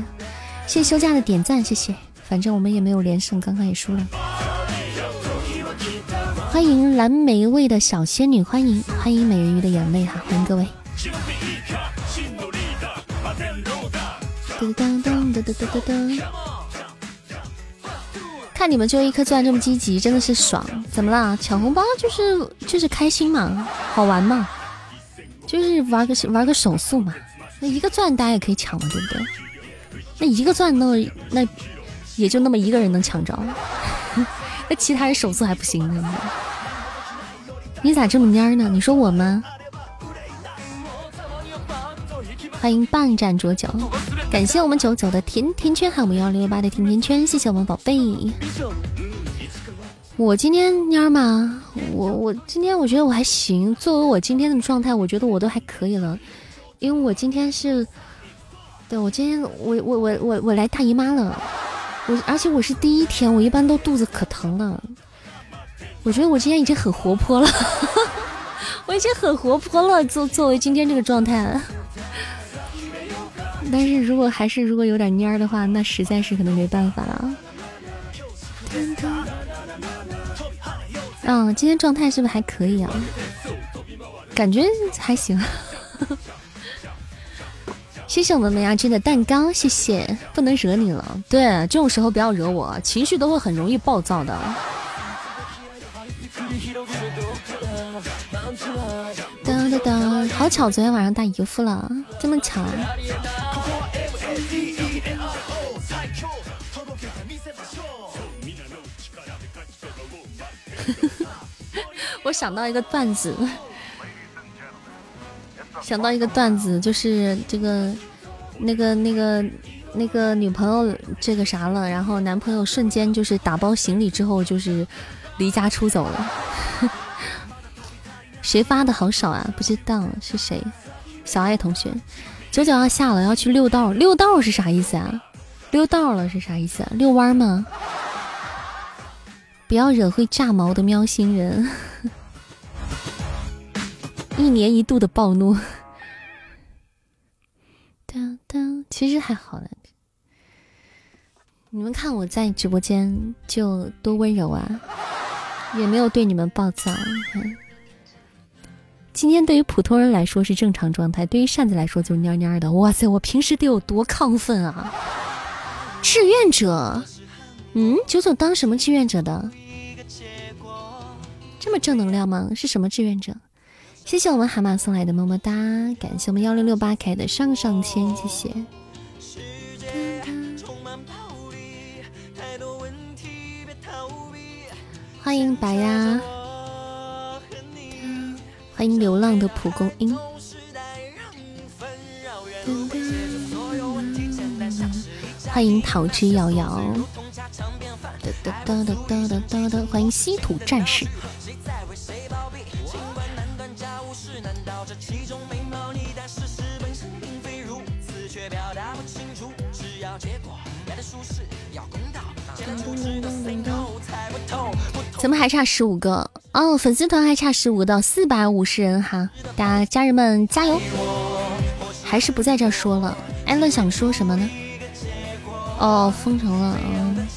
Speaker 1: 谢谢休假的点赞，谢谢，反正我们也没有连胜，刚刚也输了。欢迎蓝莓味的小仙女，欢迎欢迎美人鱼的眼泪哈，欢迎各位。看你们就一颗钻这么积极，真的是爽。怎么了？抢红包就是就是开心嘛，好玩嘛，就是玩个玩个手速嘛。那一个钻大家也可以抢嘛，对不对？那一个钻那那也就那么一个人能抢着，那其他人手速还不行呢。你咋这么蔫呢？你说我吗？欢迎半盏浊酒，感谢我们九九的甜甜圈，还有我们幺六六八的甜甜圈，谢谢我们宝贝。我今天蔫儿吗？我我今天我觉得我还行，作为我今天的状态，我觉得我都还可以了，因为我今天是，对我今天我我我我我来大姨妈了，我而且我是第一天，我一般都肚子可疼了，我觉得我今天已经很活泼了，[laughs] 我已经很活泼了，作作为今天这个状态。但是如果还是如果有点蔫儿的话，那实在是可能没办法了。嗯，今天状态是不是还可以啊？感觉还行。[laughs] 谢谢我们梅亚君的蛋糕，谢谢，不能惹你了。对，这种时候不要惹我，情绪都会很容易暴躁的。哒哒哒，好巧，昨天晚上大姨夫了，这么巧啊！[laughs] 我想到一个段子，想到一个段子，就是这个那个那个那个女朋友这个啥了，然后男朋友瞬间就是打包行李之后就是离家出走了。谁发的好少啊？不知道是谁？小爱同学，九九要下了，要去溜道。溜道是啥意思啊？溜道了是啥意思啊？遛弯吗？不要惹会炸毛的喵星人。[laughs] 一年一度的暴怒。当当，其实还好了。你们看我在直播间就多温柔啊，也没有对你们暴躁。今天对于普通人来说是正常状态，对于扇子来说就是蔫蔫的。哇塞，我平时得有多亢奋啊！志愿者，嗯，九九当什么志愿者的？这么正能量吗？是什么志愿者？谢谢我们蛤蟆送来的么么哒，感谢我们幺六六八开的上上签，谢谢。欢迎白呀。欢迎流浪的蒲公英，欢迎桃之夭夭，哒哒哒哒哒哒哒，欢迎稀土战士。咱们还差十五个。哦，粉丝团还差十五到四百五十人哈，大家家人们加油！还是不在这说了，艾乐想说什么呢？哦，封城了，嗯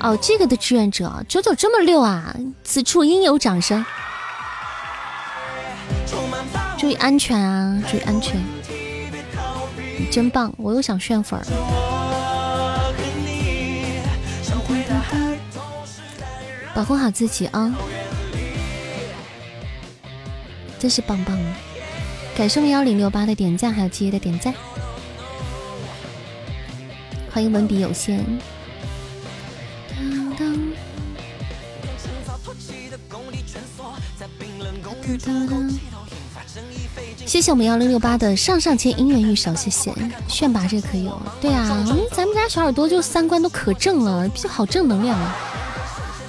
Speaker 1: 哦，这个的志愿者九九这么溜啊，此处应有掌声。注意安全啊，注意安全，你真棒，我又想炫粉儿。保护好自己啊！真是棒棒的！感谢我们幺零六八的点赞，还有七爷的点赞。欢迎文笔有限。谢谢我们幺零六八的上上签姻缘玉手，谢谢炫拔这个可以哦。对啊，咱们家小耳朵就三观都可正了，就好正能量。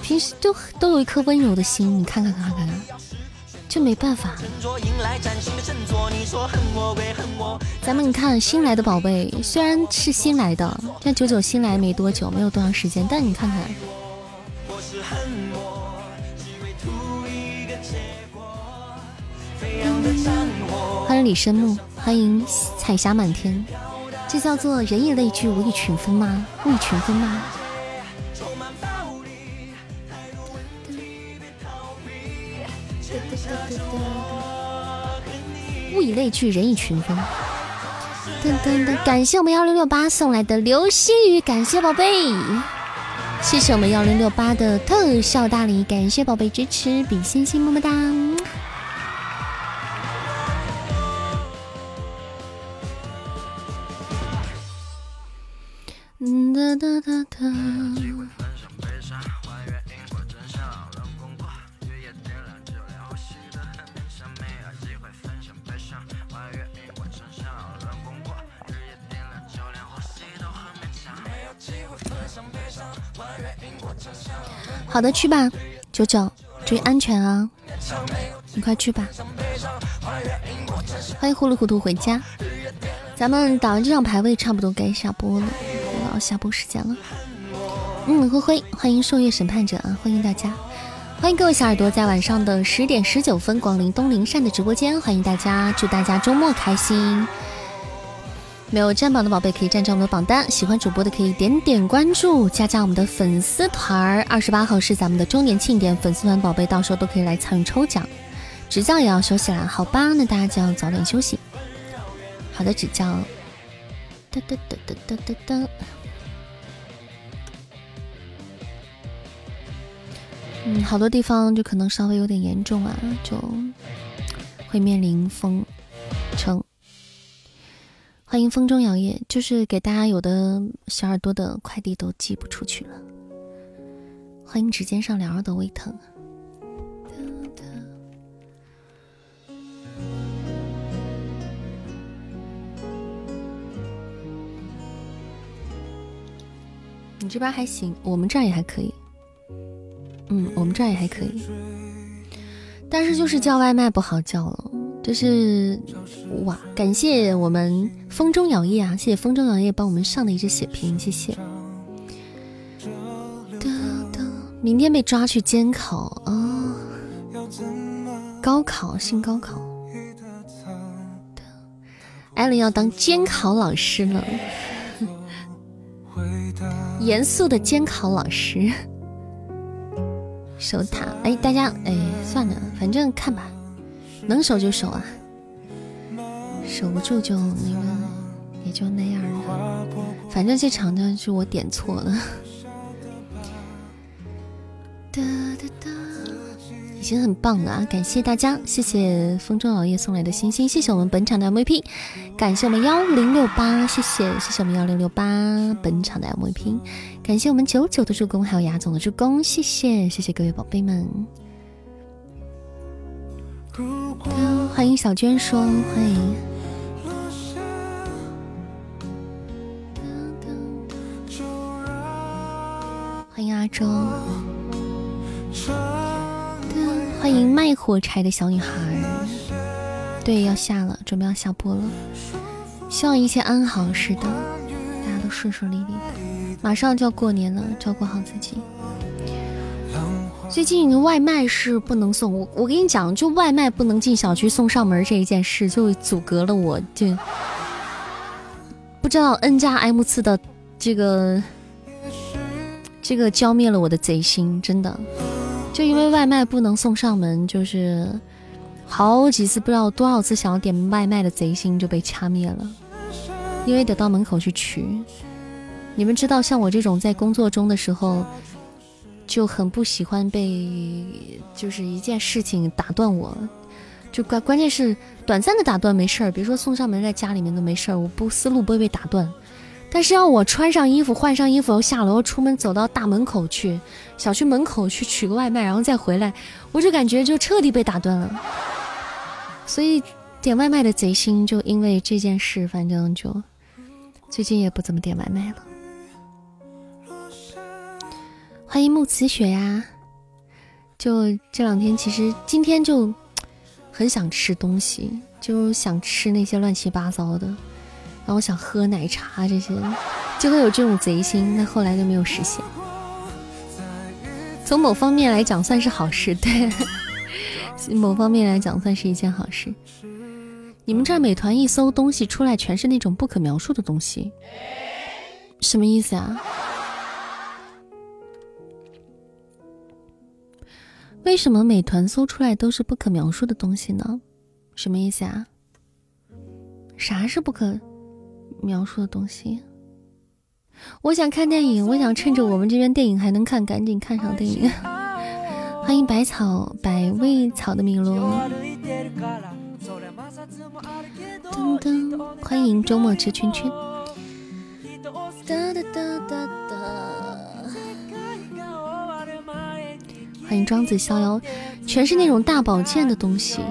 Speaker 1: 平时都都有一颗温柔的心，你看看看看看，这没办法。咱们你看新来的宝贝，虽然是新来的，像九九新来没多久，没有多长时间，但你看看。欢迎李生木，欢迎彩霞满天，这叫做人以类聚，物以群分吗？物以群分吗？物以类聚，人以群分。噔噔噔！感谢我们幺六六八送来的流星雨，感谢宝贝。谢谢我们幺零六八的特效大礼，感谢宝贝支持，比心心么么哒。哒哒哒哒。好的，去吧，九九，注意安全啊！你快去吧。欢迎糊里糊涂回家。咱们打完这场排位，差不多该下播了，到下播时间了。嗯，灰灰，欢迎受月审判者啊！欢迎大家，欢迎各位小耳朵在晚上的十点十九分光临东林善的直播间，欢迎大家，祝大家周末开心。没有占榜的宝贝可以占占我们的榜单，喜欢主播的可以点点关注，加加我们的粉丝团儿。二十八号是咱们的周年庆典，粉丝团宝贝到时候都可以来参与抽奖。执教也要休息啦，好吧，那大家就要早点休息。好的，执教。哒哒哒哒哒哒哒。嗯，好多地方就可能稍微有点严重啊，就会面临封城。欢迎风中摇曳，就是给大家有的小耳朵的快递都寄不出去了。欢迎指尖上凉的胃疼。你这边还行，我们这儿也还可以。嗯，我们这儿也还可以，但是就是叫外卖不好叫了。就是哇，感谢我们风中摇曳啊！谢谢风中摇曳帮我们上的一只血瓶，谢谢。明天被抓去监考啊！高考，新高考。艾伦要当监考老师了，严肃的监考老师。[laughs] 守塔，哎，大家，哎，算了，反正看吧。能守就守啊，守不住就那个，也就那样了。反正这场呢是我点错了。[laughs] 已经很棒了啊！感谢大家，谢谢风中熬夜送来的星星，谢谢我们本场的 MVP，感谢我们幺零六八，谢谢谢谢我们幺零六八本场的 MVP，感谢我们九九的助攻，还有牙总的助攻，谢谢谢谢各位宝贝们。欢迎小娟说，欢迎，欢迎阿周，欢迎卖火柴的小女孩，对，要下了，准备要下播了，希望一切安好，是的，大家都顺顺利利的，马上就要过年了，照顾好自己。最近外卖是不能送我，我跟你讲，就外卖不能进小区送上门这一件事，就阻隔了我，就不知道 N 加 M 次的这个这个浇灭了我的贼心，真的，就因为外卖不能送上门，就是好几次不知道多少次想要点外卖的贼心就被掐灭了，因为得到门口去取。你们知道，像我这种在工作中的时候。就很不喜欢被就是一件事情打断我，就关关键是短暂的打断没事儿，比如说送上门在家里面都没事儿，我不思路不会被打断。但是要我穿上衣服换上衣服下楼出门走到大门口去小区门口去取个外卖然后再回来，我就感觉就彻底被打断了。所以点外卖的贼心就因为这件事，反正就最近也不怎么点外卖了。欢迎木辞雪呀！就这两天，其实今天就很想吃东西，就想吃那些乱七八糟的，然后想喝奶茶这些，就会有这种贼心。但后来就没有实现。从某方面来讲，算是好事。对，某方面来讲，算是一件好事。你们这儿美团一搜东西出来，全是那种不可描述的东西，什么意思啊？为什么美团搜出来都是不可描述的东西呢？什么意思啊？啥是不可描述的东西？我想看电影，我想趁着我们这边电影还能看，赶紧看上电影。欢迎百草百味草的米罗。噔噔，欢迎周末吃圈圈。哒哒哒哒哒。欢迎庄子逍遥，全是那种大保健的东西。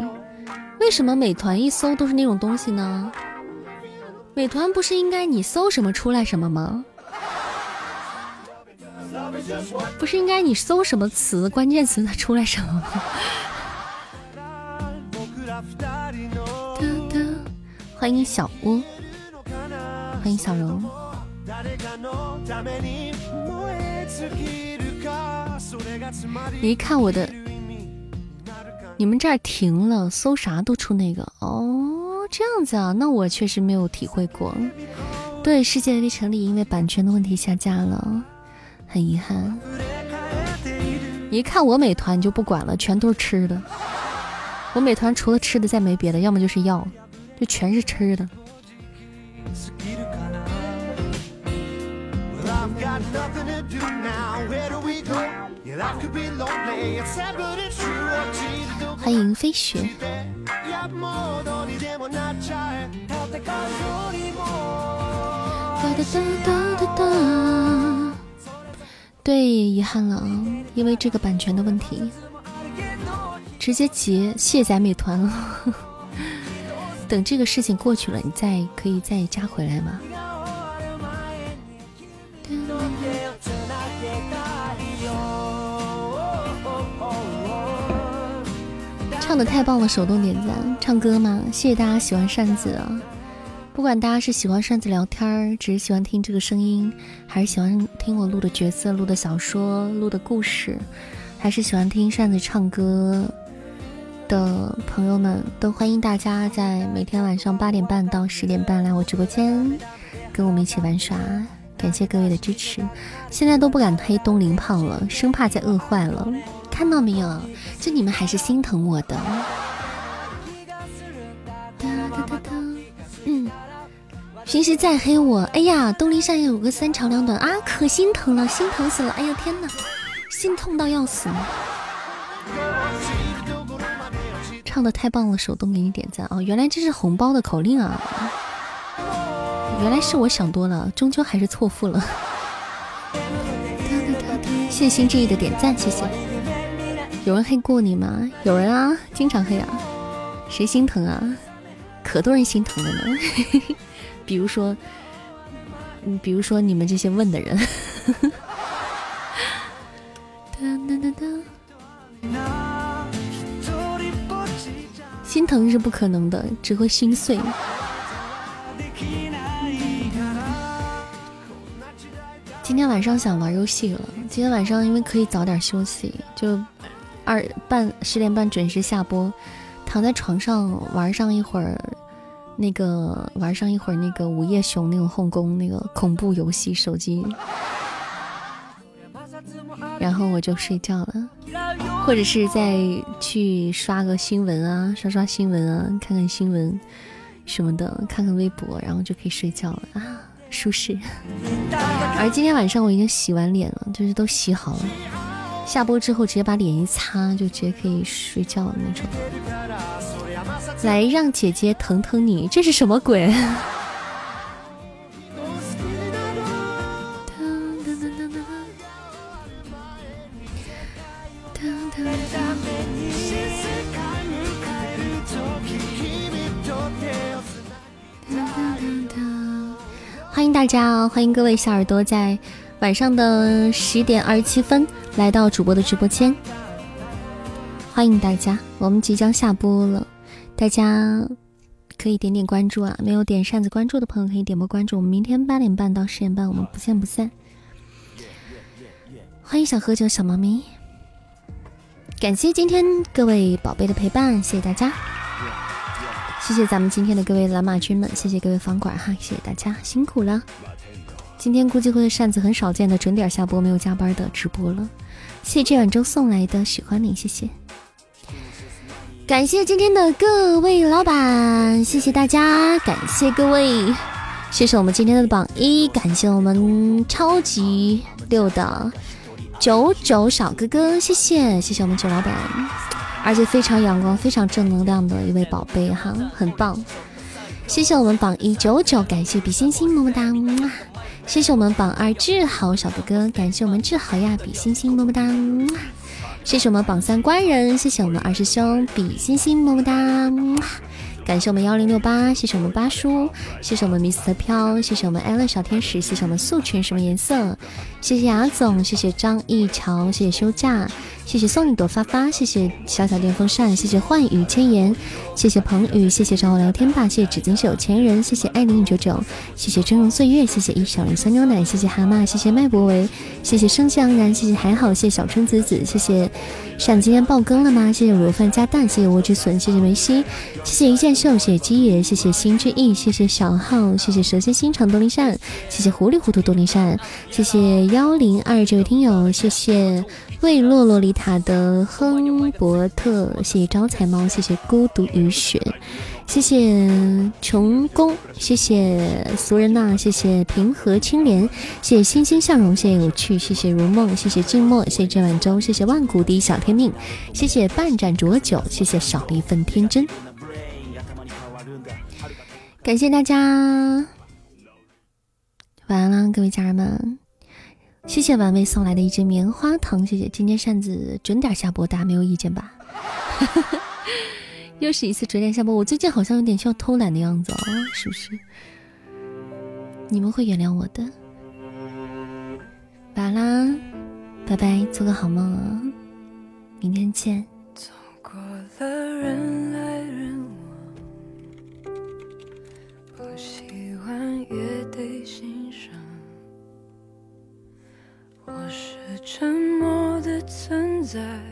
Speaker 1: 为什么美团一搜都是那种东西呢？美团不是应该你搜什么出来什么吗？不是应该你搜什么词关键词它出来什么吗？欢迎小窝，欢迎小荣。你一看我的，你们这儿停了，搜啥都出那个哦，这样子啊，那我确实没有体会过。对，世界历程里因为版权的问题下架了，很遗憾。一看我美团就不管了，全都是吃的。我美团除了吃的再没别的，要么就是药，就全是吃的。欢迎飞雪。对，遗憾了，因为这个版权的问题，直接截卸载美团了。[laughs] 等这个事情过去了，你再可以再加回来吗？唱的太棒了，手动点赞！唱歌吗？谢谢大家喜欢扇子啊！不管大家是喜欢扇子聊天儿，只是喜欢听这个声音，还是喜欢听我录的角色、录的小说、录的故事，还是喜欢听扇子唱歌的朋友们，都欢迎大家在每天晚上八点半到十点半来我直播间，跟我们一起玩耍。感谢各位的支持，现在都不敢黑东林胖了，生怕再饿坏了。看到没有？就你们还是心疼我的。嗯，平时再黑我，哎呀，东林上有个三长两短啊，可心疼了，心疼死了。哎呀天哪，心痛到要死。唱的太棒了，手动给你点赞啊！原来这是红包的口令啊。原来是我想多了，终究还是错付了。[laughs] 谢谢心之意的点赞，谢谢。有人黑过你吗？有人啊，经常黑啊。谁心疼啊？可多人心疼了呢。[laughs] 比如说，嗯，比如说你们这些问的人。[laughs] 心疼是不可能的，只会心碎。今天晚上想玩游戏了。今天晚上因为可以早点休息，就二半十点半准时下播，躺在床上玩上一会儿，那个玩上一会儿那个午夜熊那种后宫那个恐怖游戏手机，然后我就睡觉了，或者是再去刷个新闻啊，刷刷新闻啊，看看新闻什么的，看看微博，然后就可以睡觉了啊。舒适，[laughs] 而今天晚上我已经洗完脸了，就是都洗好了。下播之后直接把脸一擦，就直接可以睡觉了那种。来，让姐姐疼疼你，这是什么鬼？家啊！欢迎各位小耳朵在晚上的十点二十七分来到主播的直播间。欢迎大家，我们即将下播了，大家可以点点关注啊！没有点扇子关注的朋友可以点波关注。我们明天八点半到十点半，我们不见不散。欢迎小喝酒小猫咪，感谢今天各位宝贝的陪伴，谢谢大家。谢谢咱们今天的各位蓝马军们，谢谢各位房管哈，谢谢大家辛苦了。今天估计会扇子很少见的准点下播，没有加班的直播了。谢谢这碗粥送来的喜欢你，谢谢。感谢今天的各位老板，谢谢大家，感谢各位谢谢我们今天的榜一，感谢我们超级六的九九小哥哥，谢谢谢谢我们九老板，而且非常阳光、非常正能量的一位宝贝哈，很棒。谢谢我们榜一九九，感谢比心心么么哒。谢谢我们榜二志豪小哥哥，感谢我们志豪呀，比心心么么哒。谢谢我们榜三官人，谢谢我们二师兄比心心么么哒。感谢我们幺零六八，谢谢我们八叔，谢谢我们 Mr 飘，谢谢我们艾乐小天使，谢谢我们素群什么颜色，谢谢雅总，谢谢张一桥，谢谢休假。谢谢送你朵花花，谢谢小小电风扇，谢谢幻雨千言，谢谢彭宇，谢谢找我聊天吧，谢谢纸巾是有钱人，谢谢爱零九九，谢谢峥嵘岁月，谢谢一小人酸牛奶，谢谢蛤蟆，谢谢麦博维，谢谢生气盎然，谢谢还好，谢谢小春子子，谢谢上今天爆更了吗？谢谢卤饭加蛋，谢谢莴苣笋，谢谢梅西，谢谢一剑秀，谢谢鸡爷，谢谢心之意，谢谢小号，谢谢蛇蝎心肠多林善，谢谢糊里糊涂多林善，谢谢幺零二这位听友，谢谢。为洛洛丽塔的亨伯特，谢谢招财猫，谢谢孤独雨雪，谢谢琼宫，谢谢俗人呐，谢谢平和青莲，谢谢欣欣向荣，谢谢有趣，谢谢如梦，谢谢静默，谢谢这碗粥，谢谢万古第一小天命，谢谢半盏浊酒，谢谢少了一份天真，感谢大家，晚安了，各位家人们。谢谢婉薇送来的一只棉花糖，谢谢。今天扇子准点下播，大家没有意见吧？[laughs] 又是一次准点下播，我最近好像有点需要偷懒的样子啊、哦，是不是？你们会原谅我的。晚安，拜拜，做个好梦啊、哦，明天见。
Speaker 3: 走过了人来人往，我喜欢也得。我是沉默的存在。